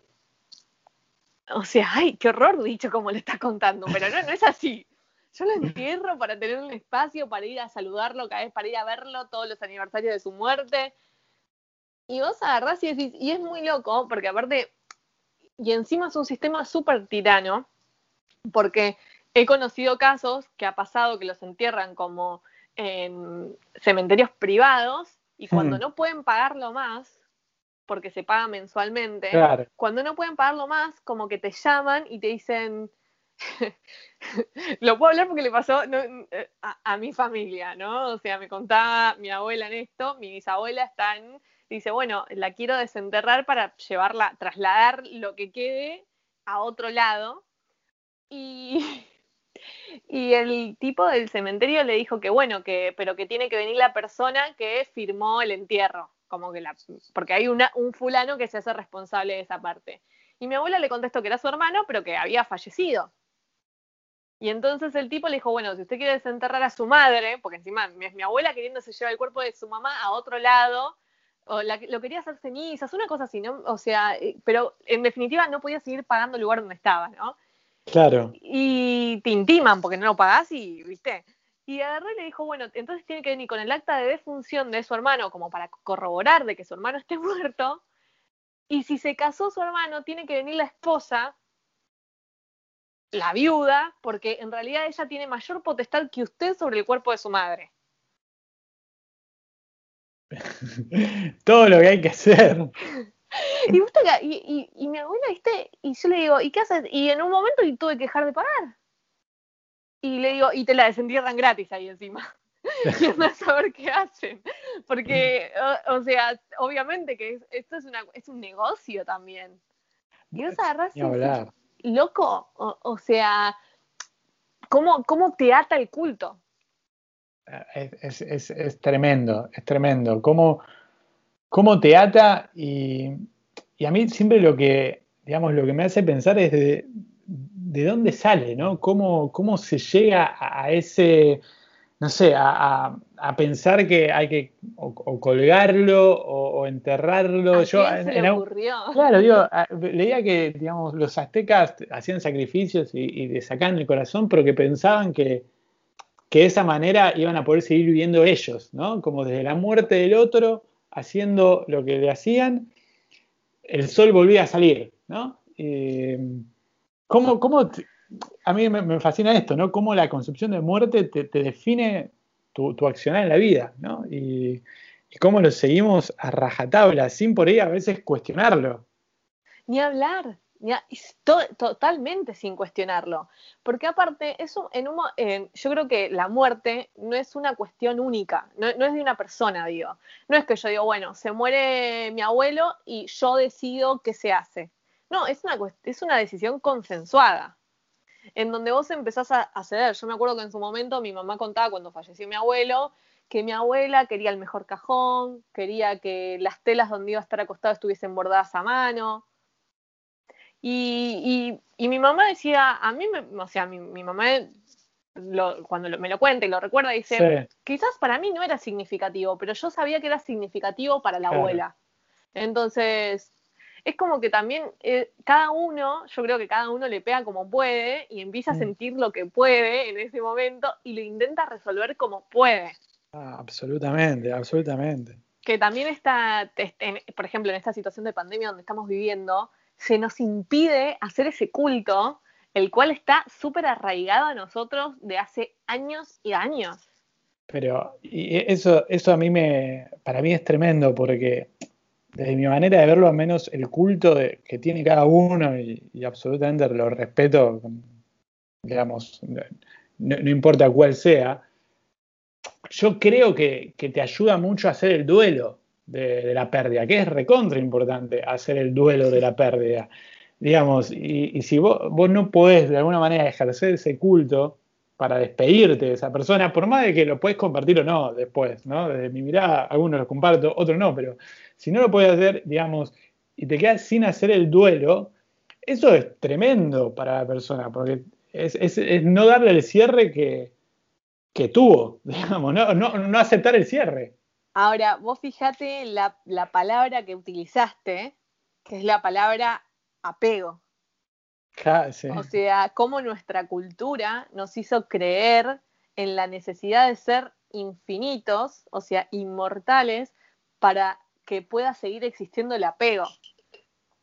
o sea, ay, qué horror dicho como le estás contando, pero no, no es así. Yo lo entierro para tener un espacio, para ir a saludarlo cada vez, para ir a verlo todos los aniversarios de su muerte. Y vos agarrás y decís, y es muy loco, porque aparte y encima es un sistema súper tirano, porque he conocido casos que ha pasado que los entierran como en cementerios privados y cuando hmm. no pueden pagarlo más, porque se paga mensualmente, cuando no pueden pagarlo más, como que te llaman y te dicen, lo puedo hablar porque le pasó a, a, mi familia, ¿no? O sea, me contaba mi abuela en esto, mi bisabuela está en dice, bueno, la quiero desenterrar para llevarla, trasladar lo que quede a otro lado. Y, y el tipo del cementerio le dijo que bueno, que, pero que tiene que venir la persona que firmó el entierro, como que la, porque hay una, un fulano que se hace responsable de esa parte. Y mi abuela le contestó que era su hermano, pero que había fallecido. Y entonces el tipo le dijo, bueno, si usted quiere desenterrar a su madre, porque encima es mi abuela queriéndose llevar el cuerpo de su mamá a otro lado, o lo quería hacer cenizas, una cosa así, ¿no? O sea, eh, pero en definitiva no podía seguir pagando el lugar donde estaba, ¿no?
Claro.
Y te intiman porque no lo pagás y, ¿viste? Y agarró y le dijo, bueno, entonces tiene que venir con el acta de defunción de su hermano como para corroborar de que su hermano esté muerto. Y si se casó su hermano, tiene que venir la esposa, la viuda, porque en realidad ella tiene mayor potestad que usted sobre el cuerpo de su madre.
Todo lo que hay que hacer.
Y, y, mi abuela, ¿viste? Y yo le digo, ¿y qué haces? Y en un momento tuve que dejar de pagar. Y le digo, y te la desentierran gratis ahí encima. y a saber qué hacen. Porque, o, sea, obviamente que esto es, una, es un negocio también. Y vos agarrás loco, o, sea, ¿cómo, ¿cómo te ata el culto?
Es, tremendo, es tremendo. Cómo, cómo te ata y, a mí siempre lo que, digamos, lo que me hace pensar es de, de dónde sale, ¿no? Cómo, cómo se llega a, ese, no sé, a, pensar que hay que o, colgarlo o, enterrarlo.
Yo, se ocurrió?
Claro, digo, leía que, digamos, los aztecas hacían sacrificios y, y le sacaban el corazón, pero que pensaban que que de esa manera iban a poder seguir viviendo ellos, ¿no? Como desde la muerte del otro, haciendo lo que le hacían, el sol volvía a salir, ¿no? Eh, ¿cómo, a mí me, fascina esto, ¿no? Cómo la concepción de muerte te, define tu, tu, accionar en la vida, ¿no? Y, y, cómo lo seguimos a rajatabla, sin por ahí a veces cuestionarlo.
Ni hablar, totalmente sin cuestionarlo. Porque aparte, eso en un, yo creo que la muerte no es una cuestión única, no, es de una persona, digo. No es que yo digo, bueno, se muere mi abuelo y yo decido qué se hace. No, es una, es una decisión consensuada en donde vos empezás a, a, ceder. Yo me acuerdo que en su momento mi mamá contaba cuando falleció mi abuelo que mi abuela quería el mejor cajón, quería que las telas donde iba a estar acostado estuviesen bordadas a mano. Y, mi mamá decía, a mí, me, o sea, mi, mamá cuando me lo cuenta y lo recuerda, dice, quizás para mí no era significativo, pero yo sabía que era significativo para la abuela. Entonces, es como que también eh, cada uno, yo creo que cada uno le pega como puede y empieza a mm. sentir lo que puede en ese momento y lo intenta resolver como puede.
Ah, absolutamente, absolutamente.
Que también está, por ejemplo, en esta situación de pandemia donde estamos viviendo, se nos impide hacer ese culto, el cual está súper arraigado a nosotros de hace años y años.
Pero y eso, eso a mí me, para mí es tremendo porque desde mi manera de verlo, al menos el culto que tiene cada uno y, absolutamente lo respeto, digamos, no importa cuál sea, yo creo que, te ayuda mucho a hacer el duelo de, la pérdida, que es recontra importante hacer el duelo de la pérdida. Digamos, y, si vos, no podés de alguna manera ejercer ese culto para despedirte de esa persona, por más de que lo puedes compartir o no después, ¿no? Desde mi mirada, algunos lo comparto, otros no, pero si no lo puedes hacer, digamos, y te quedas sin hacer el duelo, eso es tremendo para la persona, porque es no darle el cierre que, que tuvo, digamos, no, no, aceptar el cierre.
Ahora, vos fijate la, palabra que utilizaste, que es la palabra apego. O sea, cómo nuestra cultura nos hizo creer en la necesidad de ser infinitos, o sea, inmortales, para que pueda seguir existiendo el apego.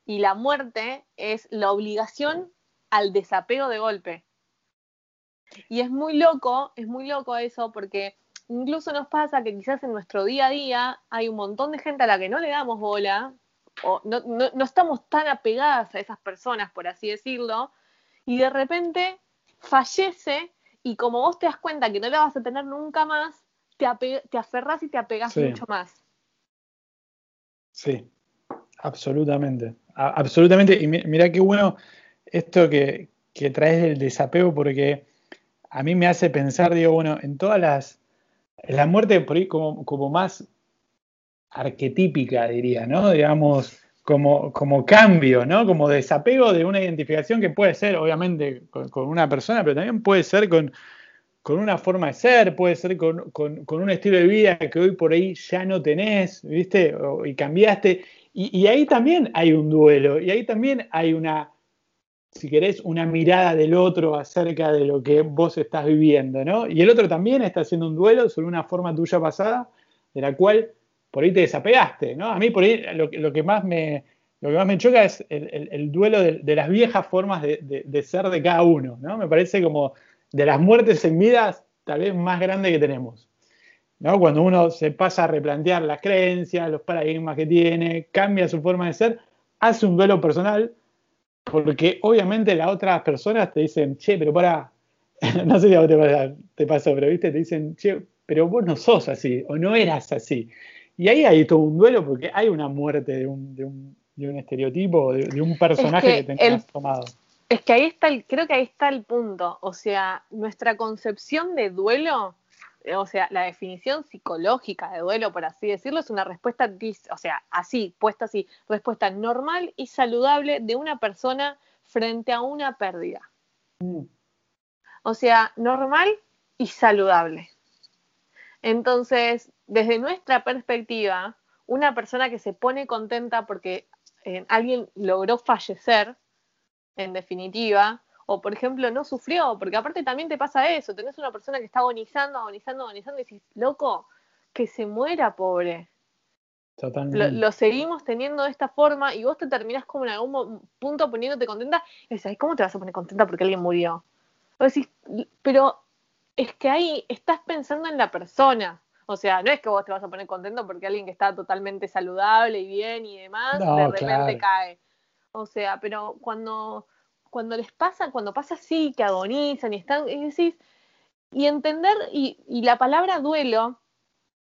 Y la muerte es la obligación al desapego de golpe. Y es muy loco, es muy loco eso porque incluso nos pasa que quizás en nuestro día a día hay un montón de gente a la que no le damos bola o no, no, estamos tan apegadas a esas personas, por así decirlo, y de repente fallece y como vos te das cuenta que no la vas a tener nunca más, te, te aferras y te apegas mucho más.
Sí, absolutamente. absolutamente. Y mira qué bueno esto que, que traes del desapego, porque a mí me hace pensar, digo, bueno, en todas las. La muerte por ahí como, como más arquetípica, diría, ¿no? Digamos, como, como cambio, ¿no? Como desapego de una identificación que puede ser, obviamente, con, una persona, pero también puede ser con, con una forma de ser, puede ser con, un estilo de vida que hoy por ahí ya no tenés, ¿viste? y cambiaste. y ahí también hay un duelo, y ahí también hay una si querés, una mirada del otro acerca de lo que vos estás viviendo, ¿no? Y el otro también está haciendo un duelo sobre una forma tuya pasada, de la cual por ahí te desapegaste, ¿no? A mí por ahí lo, que, más me, lo que más me choca es el, duelo de, las viejas formas de, ser de cada uno, ¿no? Me parece como de las muertes en vidas tal vez más grande que tenemos. ¿no? Cuando uno se pasa a replantear las creencias, los paradigmas que tiene, cambia su forma de ser, hace un duelo personal porque obviamente las otras personas te dicen, che, pero para, no sé si a vos te, pasó, pero viste, te dicen, che, pero vos no sos así, o no eras así. Y ahí hay todo un duelo porque hay una muerte de un, de un, de un estereotipo, de, un personaje que, tenías tomado.
Es que ahí está, el, creo que ahí está el punto. O sea, nuestra concepción de duelo o sea, la definición psicológica de duelo, por así decirlo, es una respuesta, o sea, así, puesta así, respuesta normal y saludable de una persona frente a una pérdida. Mm. O sea, normal y saludable. Entonces, desde nuestra perspectiva, una persona que se pone contenta porque eh, alguien logró fallecer, en definitiva, o por ejemplo no sufrió, porque aparte también te pasa eso, tenés una persona que está agonizando, agonizando, agonizando y decís, loco, que se muera, pobre. Totalmente. Lo, seguimos teniendo de esta forma y vos te terminás como en algún punto poniéndote contenta y decís, ¿cómo te vas a poner contenta porque alguien murió? O decís, pero es que ahí estás pensando en la persona. O sea, no es que vos te vas a poner contento porque alguien que está totalmente saludable y bien y demás, de repente cae. O sea, pero cuando, cuando les pasa, cuando pasa así, que agonizan y están, y decís, y entender, y, la palabra duelo,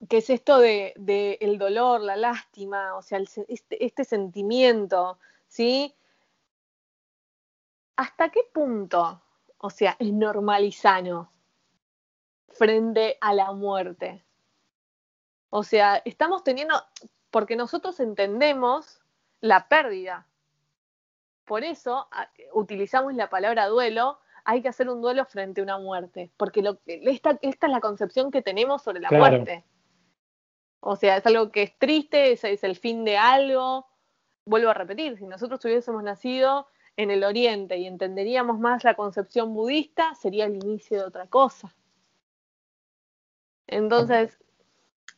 que es esto de, el dolor, la lástima, o sea, este, este sentimiento, ¿sí? ¿Hasta qué punto, o sea, es normal y sano frente a la muerte? O sea, estamos teniendo, porque nosotros entendemos la pérdida. Por eso utilizamos la palabra duelo, hay que hacer un duelo frente a una muerte, porque lo, esta, esta es la concepción que tenemos sobre la claro. muerte. O sea, es algo que es triste, es, es el fin de algo. Vuelvo a repetir, si nosotros hubiésemos nacido en el Oriente y entenderíamos más la concepción budista, sería el inicio de otra cosa. Entonces,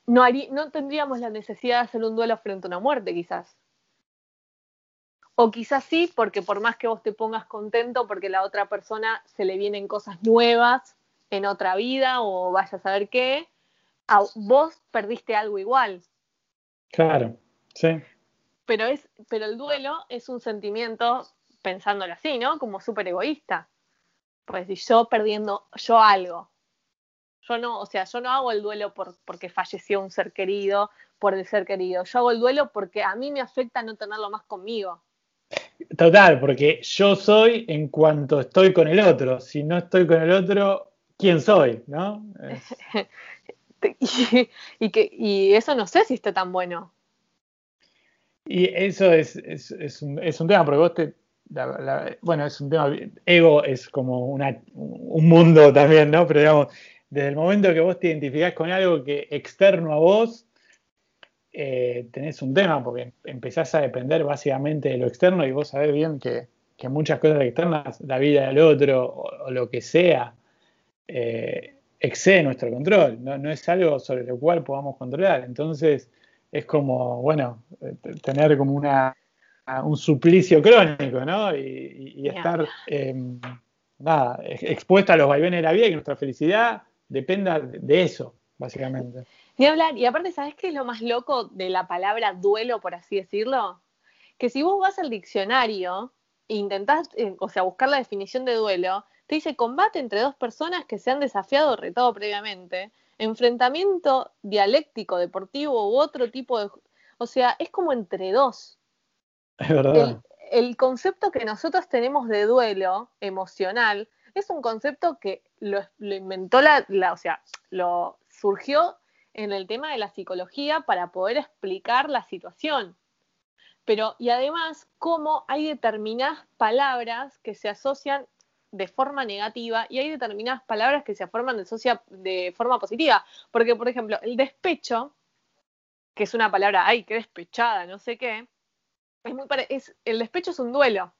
no, haría, no tendríamos la necesidad de hacer un duelo frente a una muerte, quizás. O quizás sí, porque por más que vos te pongas contento porque la otra persona se le vienen cosas nuevas en otra vida o vaya a saber qué, a vos perdiste algo igual.
Claro, sí.
Pero, es, pero el duelo es un sentimiento, pensándolo así, ¿no? Como súper egoísta. Pues si yo perdiendo yo algo, yo no, o sea, yo no hago el duelo por, porque falleció un ser querido, por el ser querido. Yo hago el duelo porque a mí me afecta no tenerlo más conmigo.
Total, porque yo soy en cuanto estoy con el otro. Si no estoy con el otro, ¿quién soy? ¿No?
Y, y, que, y eso no sé si está tan bueno.
Y eso es, es, es, un, es un, tema, porque vos te. La, la, bueno, es un tema. Ego es como una, un mundo también, ¿no? Pero digamos, desde el momento que vos te identificás con algo que externo a vos, eh, tenés un tema, porque empezás a depender básicamente de lo externo y vos sabés bien que, que muchas cosas externas, la vida del otro o, o lo que sea, eh, excede nuestro control, no, no, es algo sobre lo cual podamos controlar. Entonces es como, bueno, tener como una, un suplicio crónico, ¿no? Y, y estar, eh, nada, expuesto a los vaivenes de la vida y que nuestra felicidad dependa de eso, básicamente.
Ni hablar, y aparte, ¿sabes qué es lo más loco de la palabra duelo, por así decirlo? Que si vos vas al diccionario e intentás, eh, o sea, buscar la definición de duelo, te dice combate entre dos personas que se han desafiado o retado previamente, enfrentamiento dialéctico, deportivo u otro tipo de... O sea, es como entre dos.
Es verdad.
El, el concepto que nosotros tenemos de duelo emocional es un concepto que lo, lo inventó la, la, o sea, lo surgió en el tema de la psicología para poder explicar la situación. Pero, y además, cómo hay determinadas palabras que se asocian de forma negativa y hay determinadas palabras que se forman de, forma positiva. Porque, por ejemplo, el despecho, que es una palabra, ay, qué despechada, no sé qué, es muy es, el despecho es un duelo.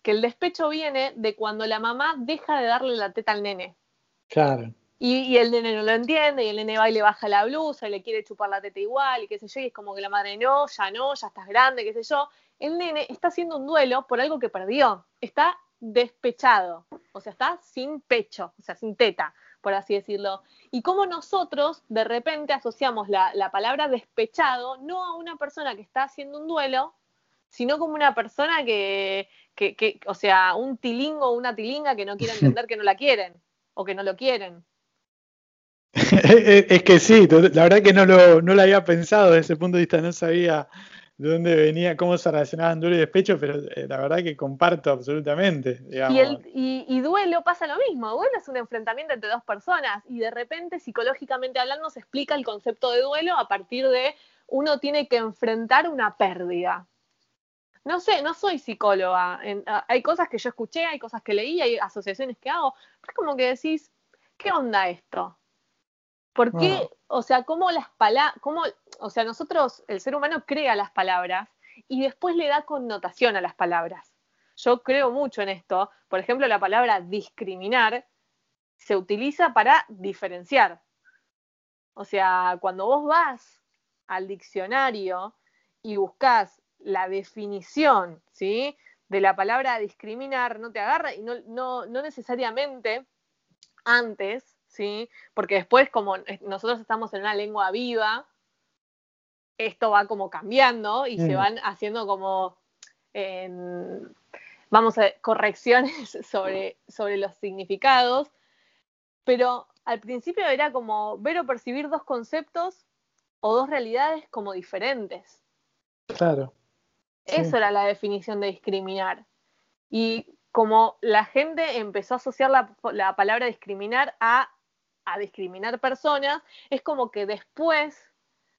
Que el despecho viene de cuando la mamá deja de darle la teta al nene.
Claro.
Y, y, el nene no lo entiende, y el nene va y le baja la blusa, y le quiere chupar la teta igual, y qué sé yo, y es como que la madre no, ya no, ya estás grande, qué sé yo. El nene está haciendo un duelo por algo que perdió. Está despechado, o sea, está sin pecho, o sea, sin teta, por así decirlo. Y como nosotros de repente asociamos la, la, palabra despechado no a una persona que está haciendo un duelo, sino como una persona que, que, que o sea, un tilingo o una tilinga que no quiere entender que no la quieren o que no lo quieren.
es que sí, la verdad que no lo, no lo había pensado desde ese punto de vista, no sabía de dónde venía, cómo se relacionaban duelo y despecho, pero eh, la verdad que comparto absolutamente.
Y, el, y, y, duelo pasa lo mismo, duelo es un enfrentamiento entre dos personas y de repente psicológicamente hablando se explica el concepto de duelo a partir de uno tiene que enfrentar una pérdida. No sé, no soy psicóloga, en, hay cosas que yo escuché, hay cosas que leí, hay asociaciones que hago, pero es como que decís, ¿qué onda esto? ¿Por qué? Wow. O sea, cómo las palabras, cómo, o sea, nosotros, el ser humano crea las palabras y después le da connotación a las palabras. Yo creo mucho en esto. Por ejemplo, la palabra discriminar se utiliza para diferenciar. O sea, cuando vos vas al diccionario y buscas la definición, ¿sí? De la palabra discriminar, no te agarra y no, no, no necesariamente antes ¿sí? Porque después, como nosotros estamos en una lengua viva, esto va como cambiando y mm. se van haciendo como en, vamos a ver, correcciones sobre, sobre los significados, pero al principio era como ver o percibir dos conceptos o dos realidades como diferentes.
Claro.
Eso era la definición de discriminar. Y como la gente empezó a asociar la, palabra discriminar a, a discriminar personas, es como que después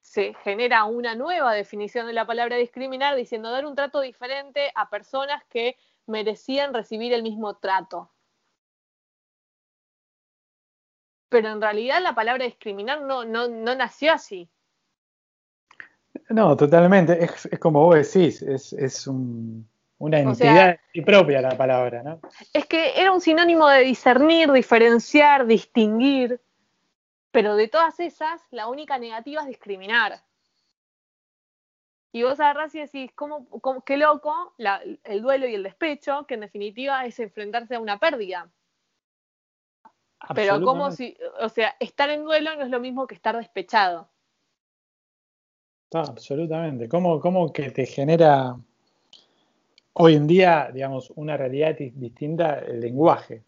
se genera una nueva definición de la palabra discriminar diciendo dar un trato diferente a personas que merecían recibir el mismo trato. Pero en realidad la palabra discriminar no, no, no nació así.
No, totalmente. Es, como vos decís, es, una entidad propia la palabra, ¿no?
Es que era un sinónimo de discernir, diferenciar, distinguir. Pero de todas esas, la única negativa es discriminar. Y vos agarrás y decís, ¿cómo, qué loco el duelo y el despecho, que en definitiva es enfrentarse a una pérdida. Pero como si, o sea, estar en duelo no es lo mismo que estar despechado.
absolutamente. ¿Cómo, ¿Cómo, que te genera hoy en día, digamos, una realidad distinta el lenguaje?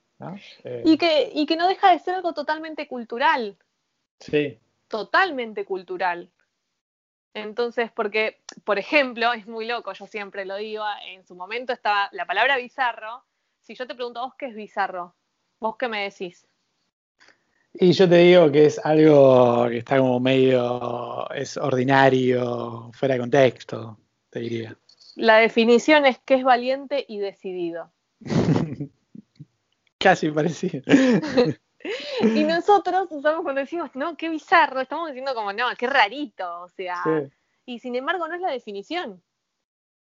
Eh, y, que, y que no deja de ser algo totalmente cultural.
Sí.
Totalmente cultural. Entonces, porque, por ejemplo, es muy loco, yo siempre lo digo, en su momento estaba la palabra bizarro. Si yo te pregunto a vos qué es bizarro, ¿vos qué me decís?
Y yo te digo que es algo que está como medio, es ordinario, fuera de contexto, te diría.
La definición es que es valiente y decidido.
Casi parecido.
y nosotros usamos cuando decimos, no, qué bizarro, estamos diciendo como, no, qué rarito, o sea. Y sin embargo no es la definición.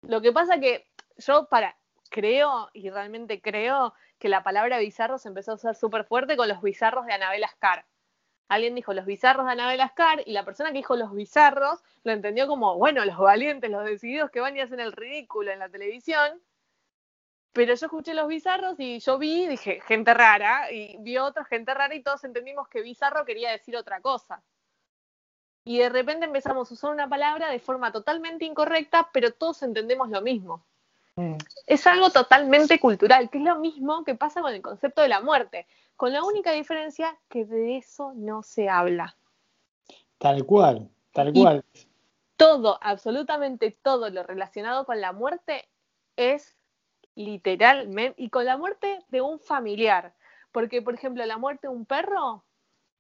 Lo que pasa que yo para, creo, y realmente creo, que la palabra bizarro se empezó a usar súper fuerte con los bizarros de Anabel Ascar. Alguien dijo los bizarros de Anabel Ascar y la persona que dijo los bizarros lo entendió como, bueno, los valientes, los decididos que van y hacen el ridículo en la televisión pero yo escuché los bizarros y yo vi, dije, gente rara, y vi otra gente rara y todos entendimos que bizarro quería decir otra cosa. Y de repente empezamos a usar una palabra de forma totalmente incorrecta, pero todos entendemos lo mismo. Mm. Es algo totalmente cultural, que es lo mismo que pasa con el concepto de la muerte, con la única diferencia que de eso no se habla.
Tal cual, tal cual.
todo, absolutamente todo lo relacionado con la muerte es literalmente, y con la muerte de un familiar. Porque, por ejemplo, la muerte de un perro,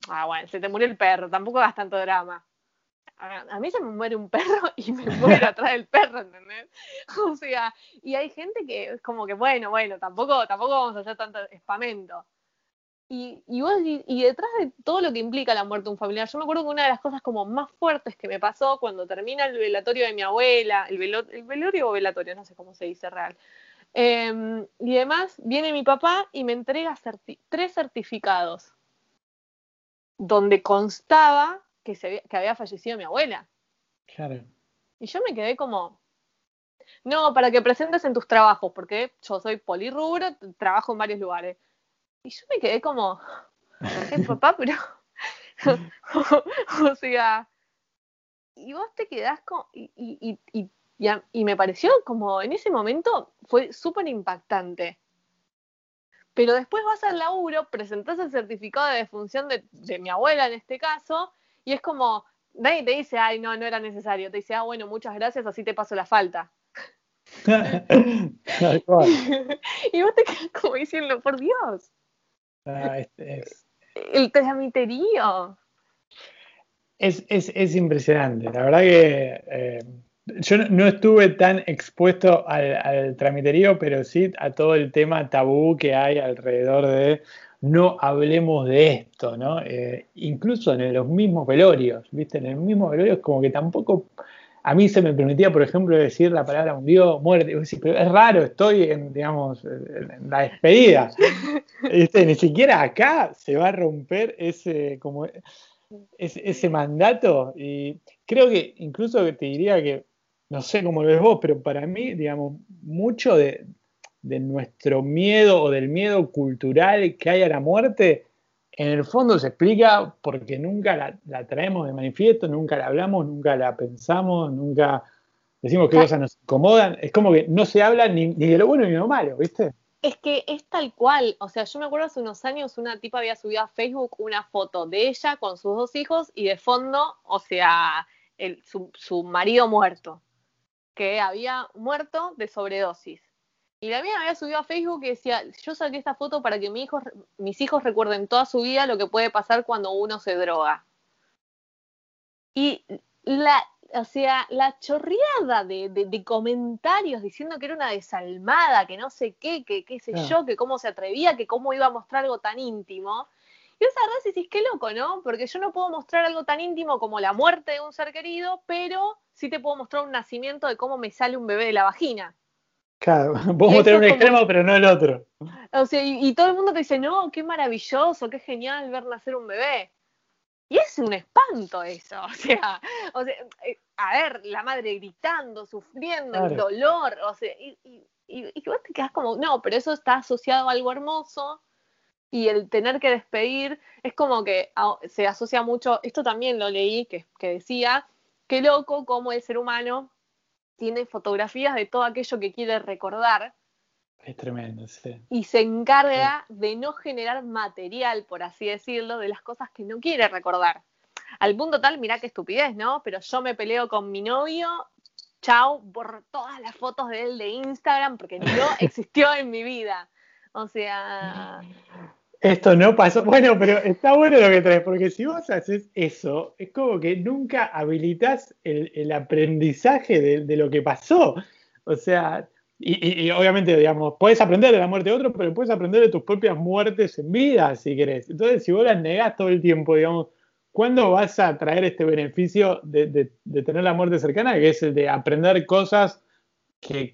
ah, bueno, se te murió el perro, tampoco hagas tanto drama. A, mí se me muere un perro y me muero atrás del perro, ¿entendés? O sea, y hay gente que es como que, bueno, bueno, tampoco, tampoco vamos a hacer tanto espamento. Y, y, vos, y, detrás de todo lo que implica la muerte de un familiar, yo me acuerdo que una de las cosas como más fuertes que me pasó cuando termina el velatorio de mi abuela, el, el velorio o velatorio, no sé cómo se dice real, Em, y además viene mi papá y me entrega tres certificados donde constaba que, se que había fallecido mi abuela.
Claro.
Y yo me quedé como, no, para que presentes en tus trabajos, porque yo soy polirrubro, trabajo en varios lugares. Y yo me quedé como, ¿qué papá? Pero, o sea, y vos te quedás con, y, y, y, y, me pareció como en ese momento fue súper impactante. Pero después vas al laburo, presentás el certificado de defunción de, mi abuela en este caso, y es como, nadie te dice, ay, no, no era necesario. Te dice, ah, bueno, muchas gracias, así te paso la falta. y vos te quedas como diciendo, por Dios.
Ah, este es...
El tramiterío.
Es, es, es, impresionante. La verdad que eh, yo no estuve tan expuesto al, tramiterío, pero sí a todo el tema tabú que hay alrededor de no hablemos de esto, ¿no? Eh, incluso en los mismos velorios, ¿viste? En el mismo velorio es como que tampoco a mí se me permitía, por ejemplo, decir la palabra murió, muerte. Pero es raro, estoy en, digamos, en la despedida. Ni siquiera acá se va a romper ese, como, ese, ese mandato. Y creo que incluso te diría que no sé cómo lo ves vos, pero para mí, digamos, mucho de, nuestro miedo o del miedo cultural que hay a la muerte, en el fondo se explica porque nunca la, traemos de manifiesto, nunca la hablamos, nunca la pensamos, nunca, decimos qué cosas nos incomodan, es como que no se habla ni, ni de lo bueno ni de lo malo, ¿viste?
Es que es tal cual, o sea, yo me acuerdo hace unos años una tipa había subido a Facebook una foto de ella con sus dos hijos y de fondo, o sea, el, su, su marido muerto, que había muerto de sobredosis. Y la mía había subido a Facebook y decía, yo saqué esta foto para que mi hijo, mis hijos recuerden toda su vida lo que puede pasar cuando uno se droga. Y la, o sea, la chorreada de, de, comentarios diciendo que era una desalmada, que no sé qué, que qué sé yo, que cómo se atrevía, que cómo iba a mostrar algo tan íntimo. Y esa verdad decís, qué loco, ¿no? Porque yo no puedo mostrar algo tan íntimo como la muerte de un ser querido, pero sí te puedo mostrar un nacimiento de cómo me sale un bebé de la vagina.
Claro, puedo mostrar un extremo, pero no el otro.
O sea, y, y, todo el mundo te dice, no, qué maravilloso, qué genial ver nacer un bebé. Y es un espanto eso, o sea, o sea eh, a ver, la madre gritando, sufriendo, el dolor, o sea, y, y, y, vos te quedas como, no, pero eso está asociado a algo hermoso y el tener que despedir es como que se asocia mucho, esto también lo leí, que, que decía, qué loco como el ser humano tiene fotografías de todo aquello que quiere recordar,
es tremendo, sí.
Y se encarga de no generar material, por así decirlo, de las cosas que no quiere recordar. Al punto tal, mirá qué estupidez, ¿no? Pero yo me peleo con mi novio, chao, borro todas las fotos de él de Instagram porque no existió en mi vida. O sea...
Esto no pasó. Bueno, pero está bueno lo que traes, porque si vos haces eso, es como que nunca habilitas el, aprendizaje de, lo que pasó. O sea, y, obviamente, digamos, puedes aprender de la muerte de otro, pero puedes aprender de tus propias muertes en vida, si querés. Entonces, si vos las negás todo el tiempo, digamos, ¿cuándo vas a traer este beneficio de, tener la muerte cercana, que es el de aprender cosas que,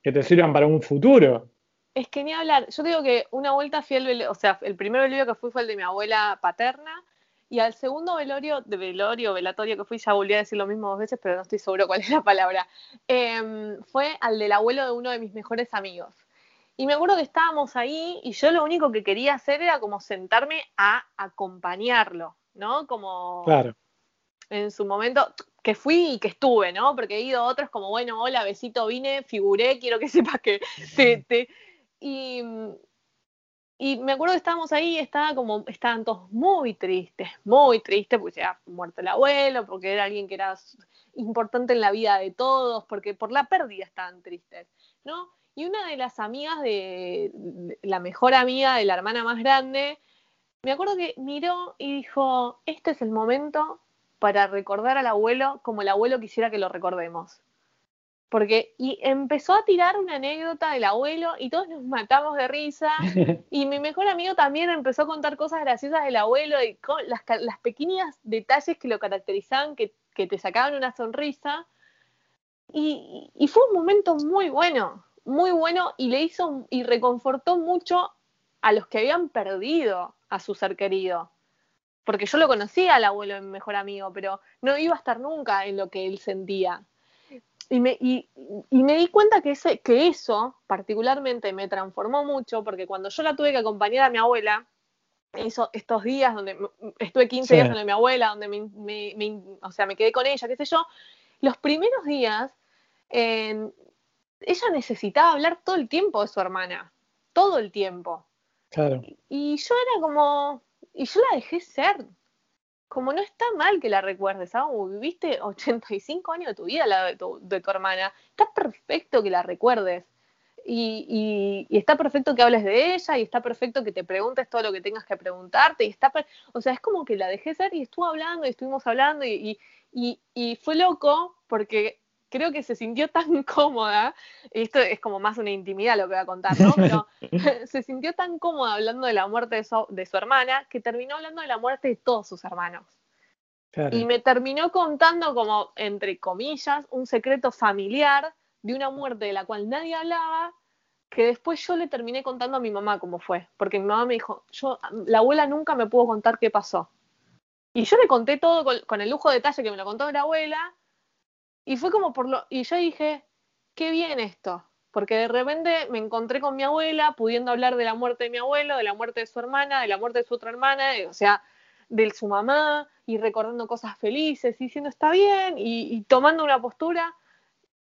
te sirvan para un futuro?
Es que ni hablar. Yo digo que una vuelta fui el, o sea, el primer velorio que fui fue el de mi abuela paterna, y al segundo velorio, de velorio, velatorio que fui, ya volví a decir lo mismo dos veces, pero no estoy seguro cuál es la palabra, em, fue al del abuelo de uno de mis mejores amigos. Y me acuerdo que estábamos ahí y yo lo único que quería hacer era como sentarme a acompañarlo, ¿no? Como
claro.
en su momento que fui y que estuve, ¿no? Porque he ido a otros como, bueno, hola, besito, vine, figuré, quiero que sepas que te... te... Y, me acuerdo que estábamos ahí, estaba como, estaban todos muy tristes, muy tristes, porque se había muerto el abuelo, porque era alguien que era importante en la vida de todos, porque por la pérdida estaban tristes, ¿no? Y una de las amigas de, la mejor amiga de la hermana más grande, me acuerdo que miró y dijo, este es el momento para recordar al abuelo como el abuelo quisiera que lo recordemos. Porque, y empezó a tirar una anécdota del abuelo y todos nos matamos de risa. Y mi mejor amigo también empezó a contar cosas graciosas del abuelo y las, las pequeñas detalles que lo caracterizaban, que, que te sacaban una sonrisa. Y, y, fue un momento muy bueno, muy bueno y le hizo y reconfortó mucho a los que habían perdido a su ser querido. Porque yo lo conocía al abuelo mi mejor amigo, pero no iba a estar nunca en lo que él sentía y me, y, me di cuenta que, ese, que eso particularmente me transformó mucho, porque cuando yo la tuve que acompañar a mi abuela, eso, estos días donde estuve 15 días con mi abuela, donde me, o sea, me quedé con ella, qué sé yo, los primeros días ella necesitaba hablar todo el tiempo de su hermana, todo el tiempo.
Claro.
y yo era como, y yo la dejé ser, como no está mal que la recuerdes, ¿sabes? viviste 85 años de tu vida la de tu, de tu hermana, está perfecto que la recuerdes. Y, y, está perfecto que hables de ella y está perfecto que te preguntes todo lo que tengas que preguntarte y está o sea es como que la dejé ser y estuvo hablando y estuvimos hablando y, y fue loco porque creo que se sintió tan cómoda, y esto es como más una intimidad lo que voy a contar, ¿no? Pero se sintió tan cómoda hablando de la muerte de su, de su, hermana que terminó hablando de la muerte de todos sus hermanos. Y me terminó contando como, entre comillas, un secreto familiar de una muerte de la cual nadie hablaba, que después yo le terminé contando a mi mamá cómo fue, porque mi mamá me dijo, yo, la abuela nunca me pudo contar qué pasó. Y yo le conté todo con, con el lujo de detalle que me lo contó la abuela, y fue como por lo. Y yo dije, qué bien esto. Porque de repente me encontré con mi abuela, pudiendo hablar de la muerte de mi abuelo, de la muerte de su hermana, de la muerte de su otra hermana, o sea, de su mamá, y recordando cosas felices, y diciendo está bien, y, tomando una postura.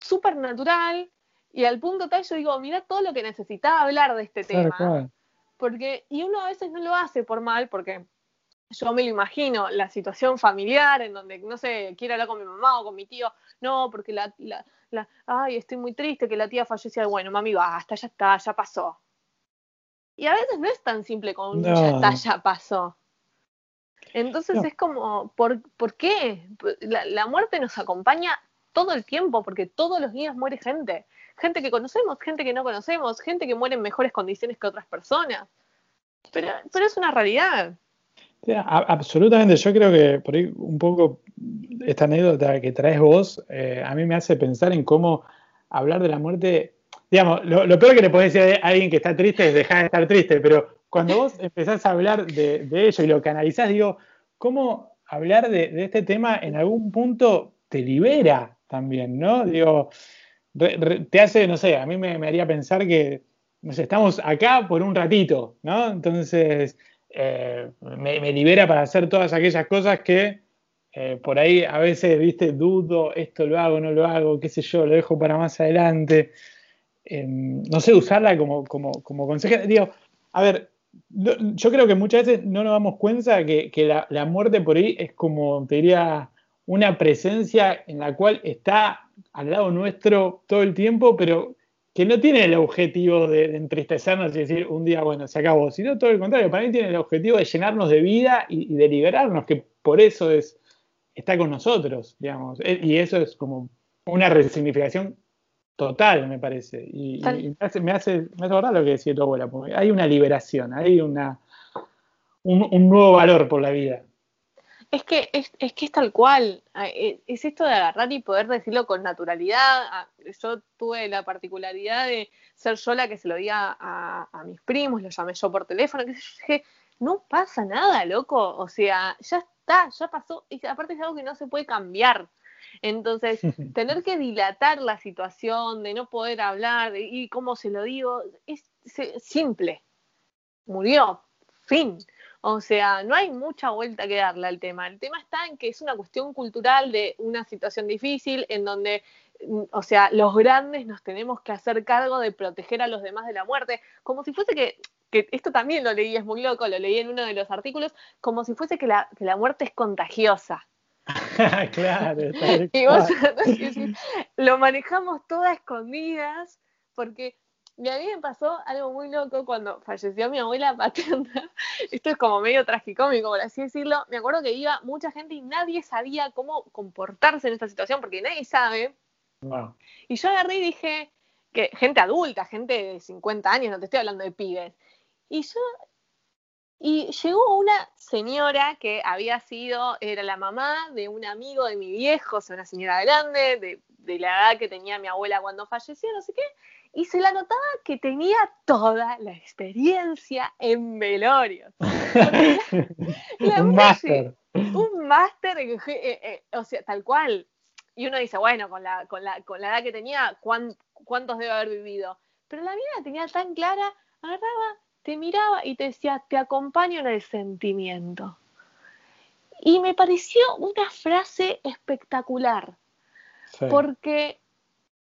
súper natural y al punto tal yo digo, mira todo lo que necesitaba hablar de este tema. Porque, y uno a veces no lo hace por mal, porque yo me lo imagino, la situación familiar en donde, no sé, quiero hablar con mi mamá o con mi tío, no, porque la, la, la ay, estoy muy triste que la tía falleció, bueno, mami, basta, ya está, ya pasó. Y a veces no es tan simple como ya está, ya pasó. Entonces es como, ¿por, ¿por qué? La, la, muerte nos acompaña todo el tiempo, porque todos los días muere gente. Gente que conocemos, gente que no conocemos, gente que muere en mejores condiciones que otras personas. Pero, pero es una realidad
absolutamente, yo creo que por ahí un poco esta anécdota que traes vos, eh, a mí me hace pensar en cómo hablar de la muerte. Digamos, lo, peor que le podés decir a alguien que está triste es dejar de estar triste, pero cuando vos empezás a hablar de, ello y lo canalizás, digo, ¿cómo hablar de, este tema en algún punto te libera también, ¿no? Digo, te hace, no sé, a mí me, haría pensar que, no sé, estamos acá por un ratito, ¿no? Entonces, eh, me, libera para hacer todas aquellas cosas que eh, por ahí a veces, viste, dudo, esto lo hago, no lo hago, qué sé yo, lo dejo para más adelante. Em, no sé, usarla como, como, como consejo. Digo, a ver, yo creo que muchas veces no nos damos cuenta que, que la, la, muerte por ahí es como, te diría, una presencia en la cual está al lado nuestro todo el tiempo, pero que no tiene el objetivo de, entristecernos y decir un día, bueno, se acabó, sino todo el contrario, para mí tiene el objetivo de llenarnos de vida y, de liberarnos, que por eso es, está con nosotros, digamos. Eh, y eso es como una resignificación total, me parece. Y, me, hace, me, hace, me lo que decía tu abuela, porque hay una liberación, hay una, un nuevo valor por la vida.
Es que es, es, que es tal cual, ah, e, es esto de agarrar y poder decirlo con naturalidad. Ah, yo tuve la particularidad de ser yo la que se lo diga a, mis primos, lo llamé yo por teléfono, que yo dije, no pasa nada, loco, o sea, ya está, ya pasó, y aparte es algo que no se puede cambiar. Entonces, tener que dilatar la situación, de no poder hablar, de y cómo se lo digo, es simple. Murió, fin. O sea, no hay mucha vuelta que darle al tema. El tema está en que es una cuestión cultural de una situación difícil en donde, mm, o sea, los grandes nos tenemos que hacer cargo de proteger a los demás de la muerte, como si fuese que, que esto también lo leí, es muy loco, lo leí en uno de los artículos, como si fuese que la, que la muerte es contagiosa.
claro,
y vos lo manejamos todas escondidas porque y a mí me pasó algo muy loco cuando falleció mi abuela paterna. Esto es como medio tragicómico, por así decirlo. Me acuerdo que iba mucha gente y nadie sabía cómo comportarse en esta situación, porque nadie sabe. Y yo agarré y dije, que gente adulta, gente de 50 años, no te estoy hablando de pibes. Y yo, y llegó una señora que había sido, era la mamá de un amigo de mi viejo, o sea, una señora grande, de, de la edad que tenía mi abuela cuando falleció, no sé qué y se la notaba que tenía toda la experiencia en velorios.
un máster.
Un máster, eh, eh, o sea, tal cual. Y uno dice, bueno, con la, con la, con la edad que tenía, ¿cuántos debe haber vivido? Pero la vida tenía tan clara, agarraba, te miraba y te decía, te acompaño en el sentimiento. Y me pareció una frase espectacular, porque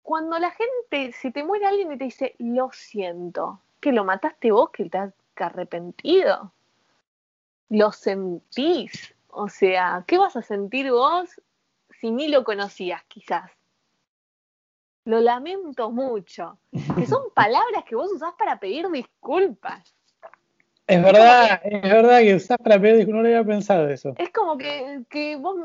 cuando la gente, si te muere alguien y te dice, lo siento, que lo mataste vos, que te has arrepentido, lo sentís. O sea, ¿qué vas a sentir vos si ni lo conocías quizás? Lo lamento mucho. Que son palabras que vos usás para pedir disculpas.
Es verdad, es verdad que usás para pedir, no lo había pensado eso.
Es como que, que, vos,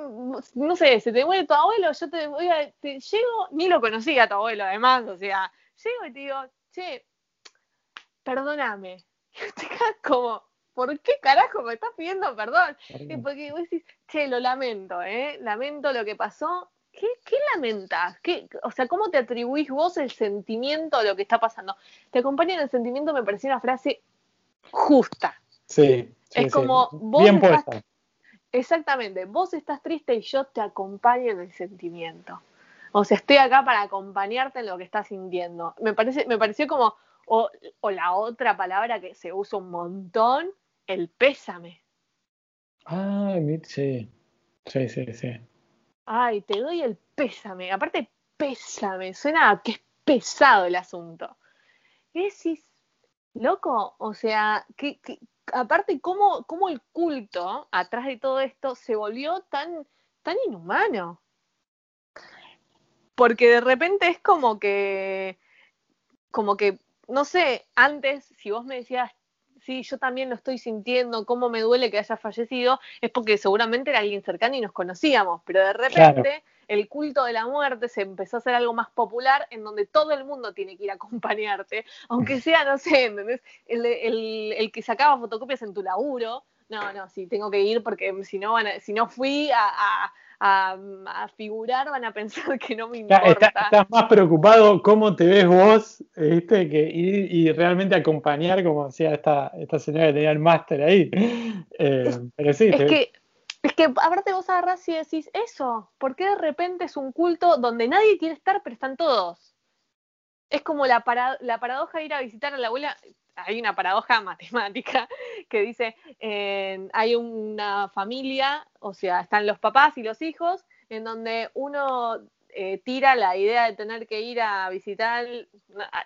no sé, se te muere tu abuelo, yo te voy a, te llego, ni lo conocía a tu abuelo además, o sea, llego y te digo, che, perdóname. Y te quedas como, ¿por qué carajo me estás pidiendo perdón? porque vos decís, che, lo lamento, ¿eh? Lamento lo que pasó. ¿Qué, qué lamentas? ¿Qué, o sea, ¿cómo te atribuís vos el sentimiento a lo que está pasando? Te acompaña en el sentimiento, me pareció una frase justa.
Sí.
es como vos Bien estás, Exactamente, vos estás triste y yo te acompaño en el sentimiento. O sea, estoy acá para acompañarte en lo que estás sintiendo. Me, parece, me pareció como, o, la otra palabra que se usa un montón, el pésame.
Ay, sí. Sí, sí, sí.
Ay, te doy el pésame. Aparte, pésame, suena que es pesado el asunto. ¿Qué decís? Loco, o sea, que, aparte, ¿cómo, ¿cómo, el culto atrás de todo esto se volvió tan, tan inhumano? Porque de repente es como que, como que, no sé, antes, si vos me decías, sí, yo también lo estoy sintiendo, cómo me duele que haya fallecido, es porque seguramente era alguien cercano y nos conocíamos, pero de repente el culto de la muerte se empezó a hacer algo más popular en donde todo el mundo tiene que ir a acompañarte, aunque sea, no sé, ¿entendés? El, el, que sacaba fotocopias en tu laburo, no, no, sí, tengo que ir porque si no, van si no fui a, a, figurar van a pensar que no me importa.
estás más preocupado cómo te ves vos, ¿viste? Que ir y realmente acompañar, como decía esta, esta señora que tenía el máster ahí. Eh, pero sí,
es que es que aparte vos agarrás y decís, eso, ¿por qué de repente es un culto donde nadie quiere estar, pero están todos? Es como la, la paradoja de ir a visitar a la abuela, hay una paradoja matemática que dice, hay una familia, o sea, están los papás y los hijos, en donde uno eh, tira la idea de tener que ir a visitar,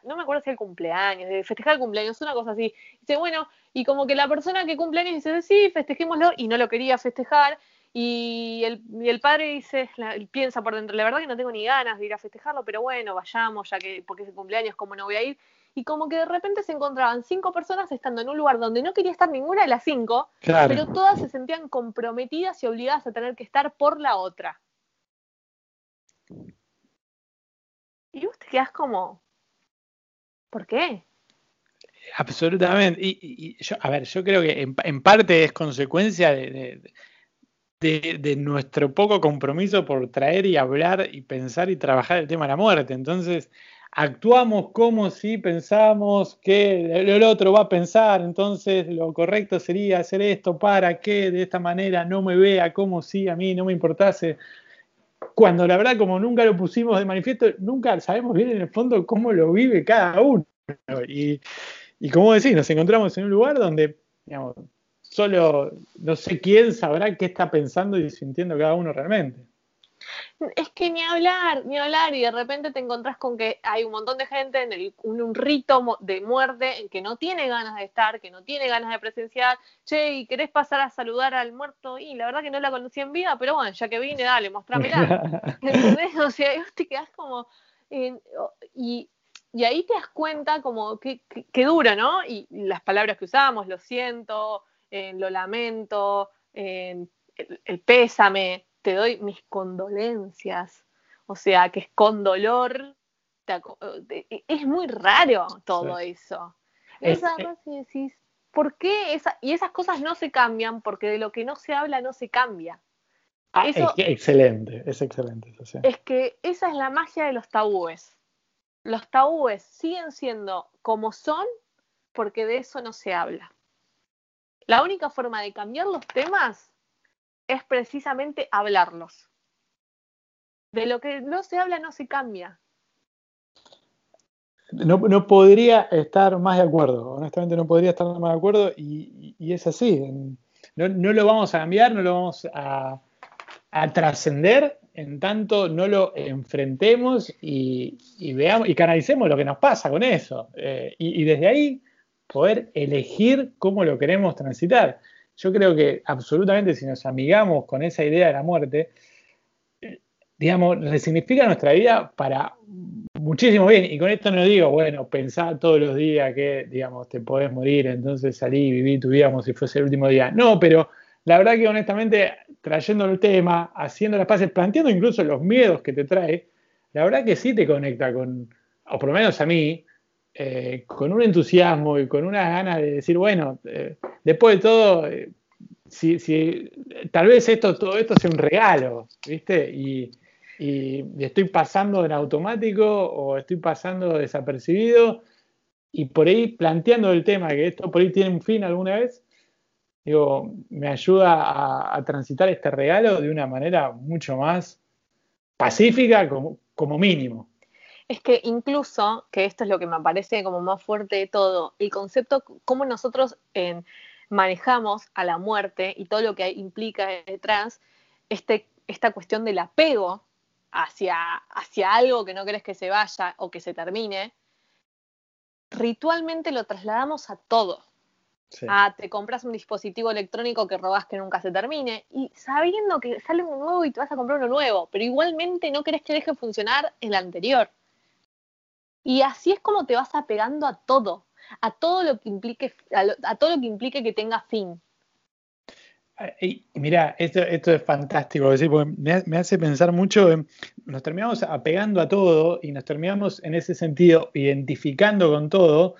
no, me acuerdo si el cumpleaños, de festejar el cumpleaños, una cosa así. Dice, bueno, y como que la persona que cumple años dice, sí, festejémoslo, y no lo quería festejar, y el, el padre dice, piensa por dentro, la verdad que no tengo ni ganas de ir a festejarlo, pero bueno, vayamos, ya que, porque es el cumpleaños, ¿cómo no voy a ir? Y como que de repente se encontraban cinco personas estando en un lugar donde no quería estar ninguna de las cinco, pero todas se sentían comprometidas y obligadas a tener que estar por la otra. Y vos te quedás como, ¿por qué?
Absolutamente. Y, a ver, yo creo que en, parte es consecuencia de, de, nuestro poco compromiso por traer y hablar y pensar y trabajar el tema de la muerte. Entonces, actuamos como si pensamos que el otro va a pensar, entonces lo correcto sería hacer esto para que de esta manera no me vea como si a mí no me importase cuando la verdad, como nunca lo pusimos de manifiesto, nunca sabemos bien en el fondo cómo lo vive cada uno. Y, y como decís, nos encontramos en un lugar donde, solo no sé quién sabrá qué está pensando y sintiendo cada uno realmente.
Es que ni hablar, ni hablar, y de repente te encontrás con que hay un montón de gente en un, rito de muerte en que no tiene ganas de estar, que no tiene ganas de presenciar. Che, ¿y querés pasar a saludar al muerto? Y la verdad que no la conocí en vida, pero bueno, ya que vine, dale, mostrámela. ¿Entendés? O sea, te quedás como. y, ahí te das cuenta como que, que, dura, ¿no? Y las palabras que usamos, lo siento, eh, lo lamento, el pésame te doy mis condolencias. O sea, que es con dolor. E, es muy raro todo eso. Esa y decís, ¿por qué? Esa, y esas cosas no se cambian porque de lo que no se habla no se cambia.
Ah, es excelente, es excelente.
Es que esa es la magia de los tabúes. Los tabúes siguen siendo como son porque de eso no se habla. La única forma de cambiar los temas es precisamente hablarlos. De lo que no se habla no se cambia.
No, podría estar más de acuerdo, honestamente no podría estar más de acuerdo y, es así. No, lo vamos a cambiar, no lo vamos a, trascender en tanto no lo enfrentemos y, veamos y canalicemos lo que nos pasa con eso. Eh, y, desde ahí poder elegir cómo lo queremos transitar yo creo que absolutamente si nos amigamos con esa idea de la muerte, digamos, resignifica nuestra vida para muchísimo bien. Y con esto no digo, bueno, pensar todos los días que, digamos, te podés morir, entonces salí y viví tu vida como si fuese el último día. No, pero la verdad que honestamente, trayendo el tema, haciendo las paces, planteando incluso los miedos que te trae, la verdad que sí te conecta con, o por lo menos a mí, eh, con un entusiasmo y con unas ganas de decir, bueno, eh, después de todo, eh, si, tal vez esto, todo esto sea un regalo, ¿viste? Y, estoy pasando en automático o estoy pasando desapercibido y por ahí planteando el tema que esto por ahí tiene un fin alguna vez, digo, me ayuda a, a transitar este regalo de una manera mucho más pacífica como, como mínimo
es que incluso, que esto es lo que me parece como más fuerte de todo, el concepto, cómo nosotros manejamos a la muerte y todo lo que implica detrás, este, esta cuestión del apego hacia, hacia algo que no querés que se vaya o que se termine, ritualmente lo trasladamos a todo. A te compras un dispositivo electrónico que robás que nunca se termine y sabiendo que sale uno nuevo y te vas a comprar uno nuevo, pero igualmente no querés que deje funcionar el anterior. Y así es como te vas apegando a todo, a todo lo que implique, a, todo lo que implique que tenga fin.
Y mira, esto, esto es fantástico, porque me, hace pensar mucho, en, nos terminamos apegando a todo y nos terminamos en ese sentido identificando con todo,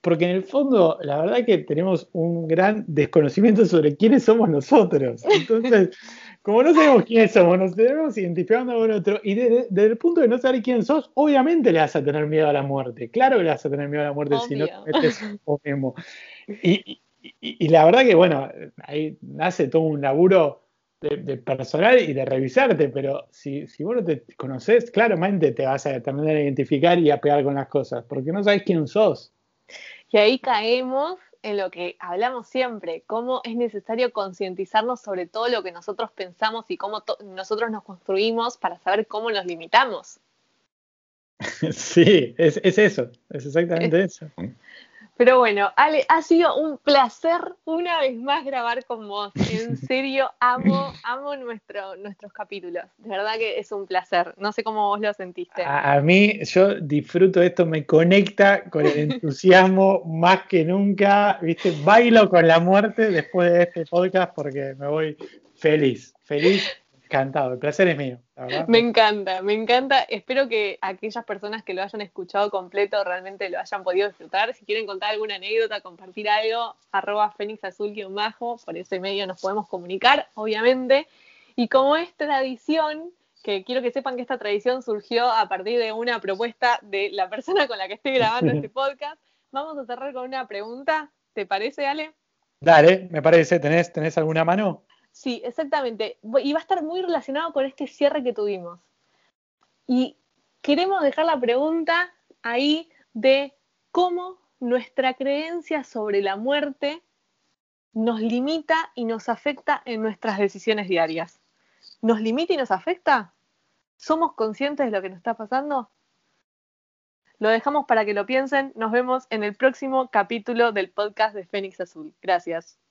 porque en el fondo la verdad que tenemos un gran desconocimiento sobre quiénes somos nosotros. Entonces, como no sabemos quiénes somos, nos tenemos identificando con otro, y desde, el punto de no saber quién sos, obviamente le vas a tener miedo a la muerte. Claro que le vas a tener miedo a la muerte si no te metes mismo. Y, y, la verdad que, bueno, ahí nace todo un laburo de, personal y de revisarte, pero si, si vos no te conoces, claramente te vas a terminar a identificar y a pegar con las cosas, porque no sabes quién sos.
Y ahí caemos en lo que hablamos siempre, cómo es necesario concientizarnos sobre todo lo que nosotros pensamos y cómo nosotros nos construimos para saber cómo nos limitamos.
Sí, es, es eso, es exactamente eso.
Pero bueno, Ale, ha sido un placer una vez más grabar con vos. En serio, amo, amo nuestro, nuestros capítulos. De verdad que es un placer. No sé cómo vos lo sentiste.
A, mí, yo disfruto esto, me conecta con el entusiasmo más que nunca. Viste, bailo con la muerte después de este podcast porque me voy feliz, feliz encantado, el placer es mío.
Me encanta, me encanta. Espero que aquellas personas que lo hayan escuchado completo realmente lo hayan podido disfrutar. Si quieren contar alguna anécdota, compartir algo, arroba Fénix Azul bajo, por ese medio nos podemos comunicar, obviamente. Y como es tradición, que quiero que sepan que esta tradición surgió a partir de una propuesta de la persona con la que estoy grabando este podcast, vamos a cerrar con una pregunta. ¿Te parece, Ale?
Dale, me parece. ¿Tenés, tenés alguna mano?
Sí, exactamente. Y va a estar muy relacionado con este cierre que tuvimos. Y queremos dejar la pregunta ahí de cómo nuestra creencia sobre la muerte nos limita y nos afecta en nuestras decisiones diarias. ¿Nos limita y nos afecta? ¿Somos conscientes de lo que nos está pasando? Lo dejamos para que lo piensen. Nos vemos en el próximo capítulo del podcast de Fénix Azul. Gracias.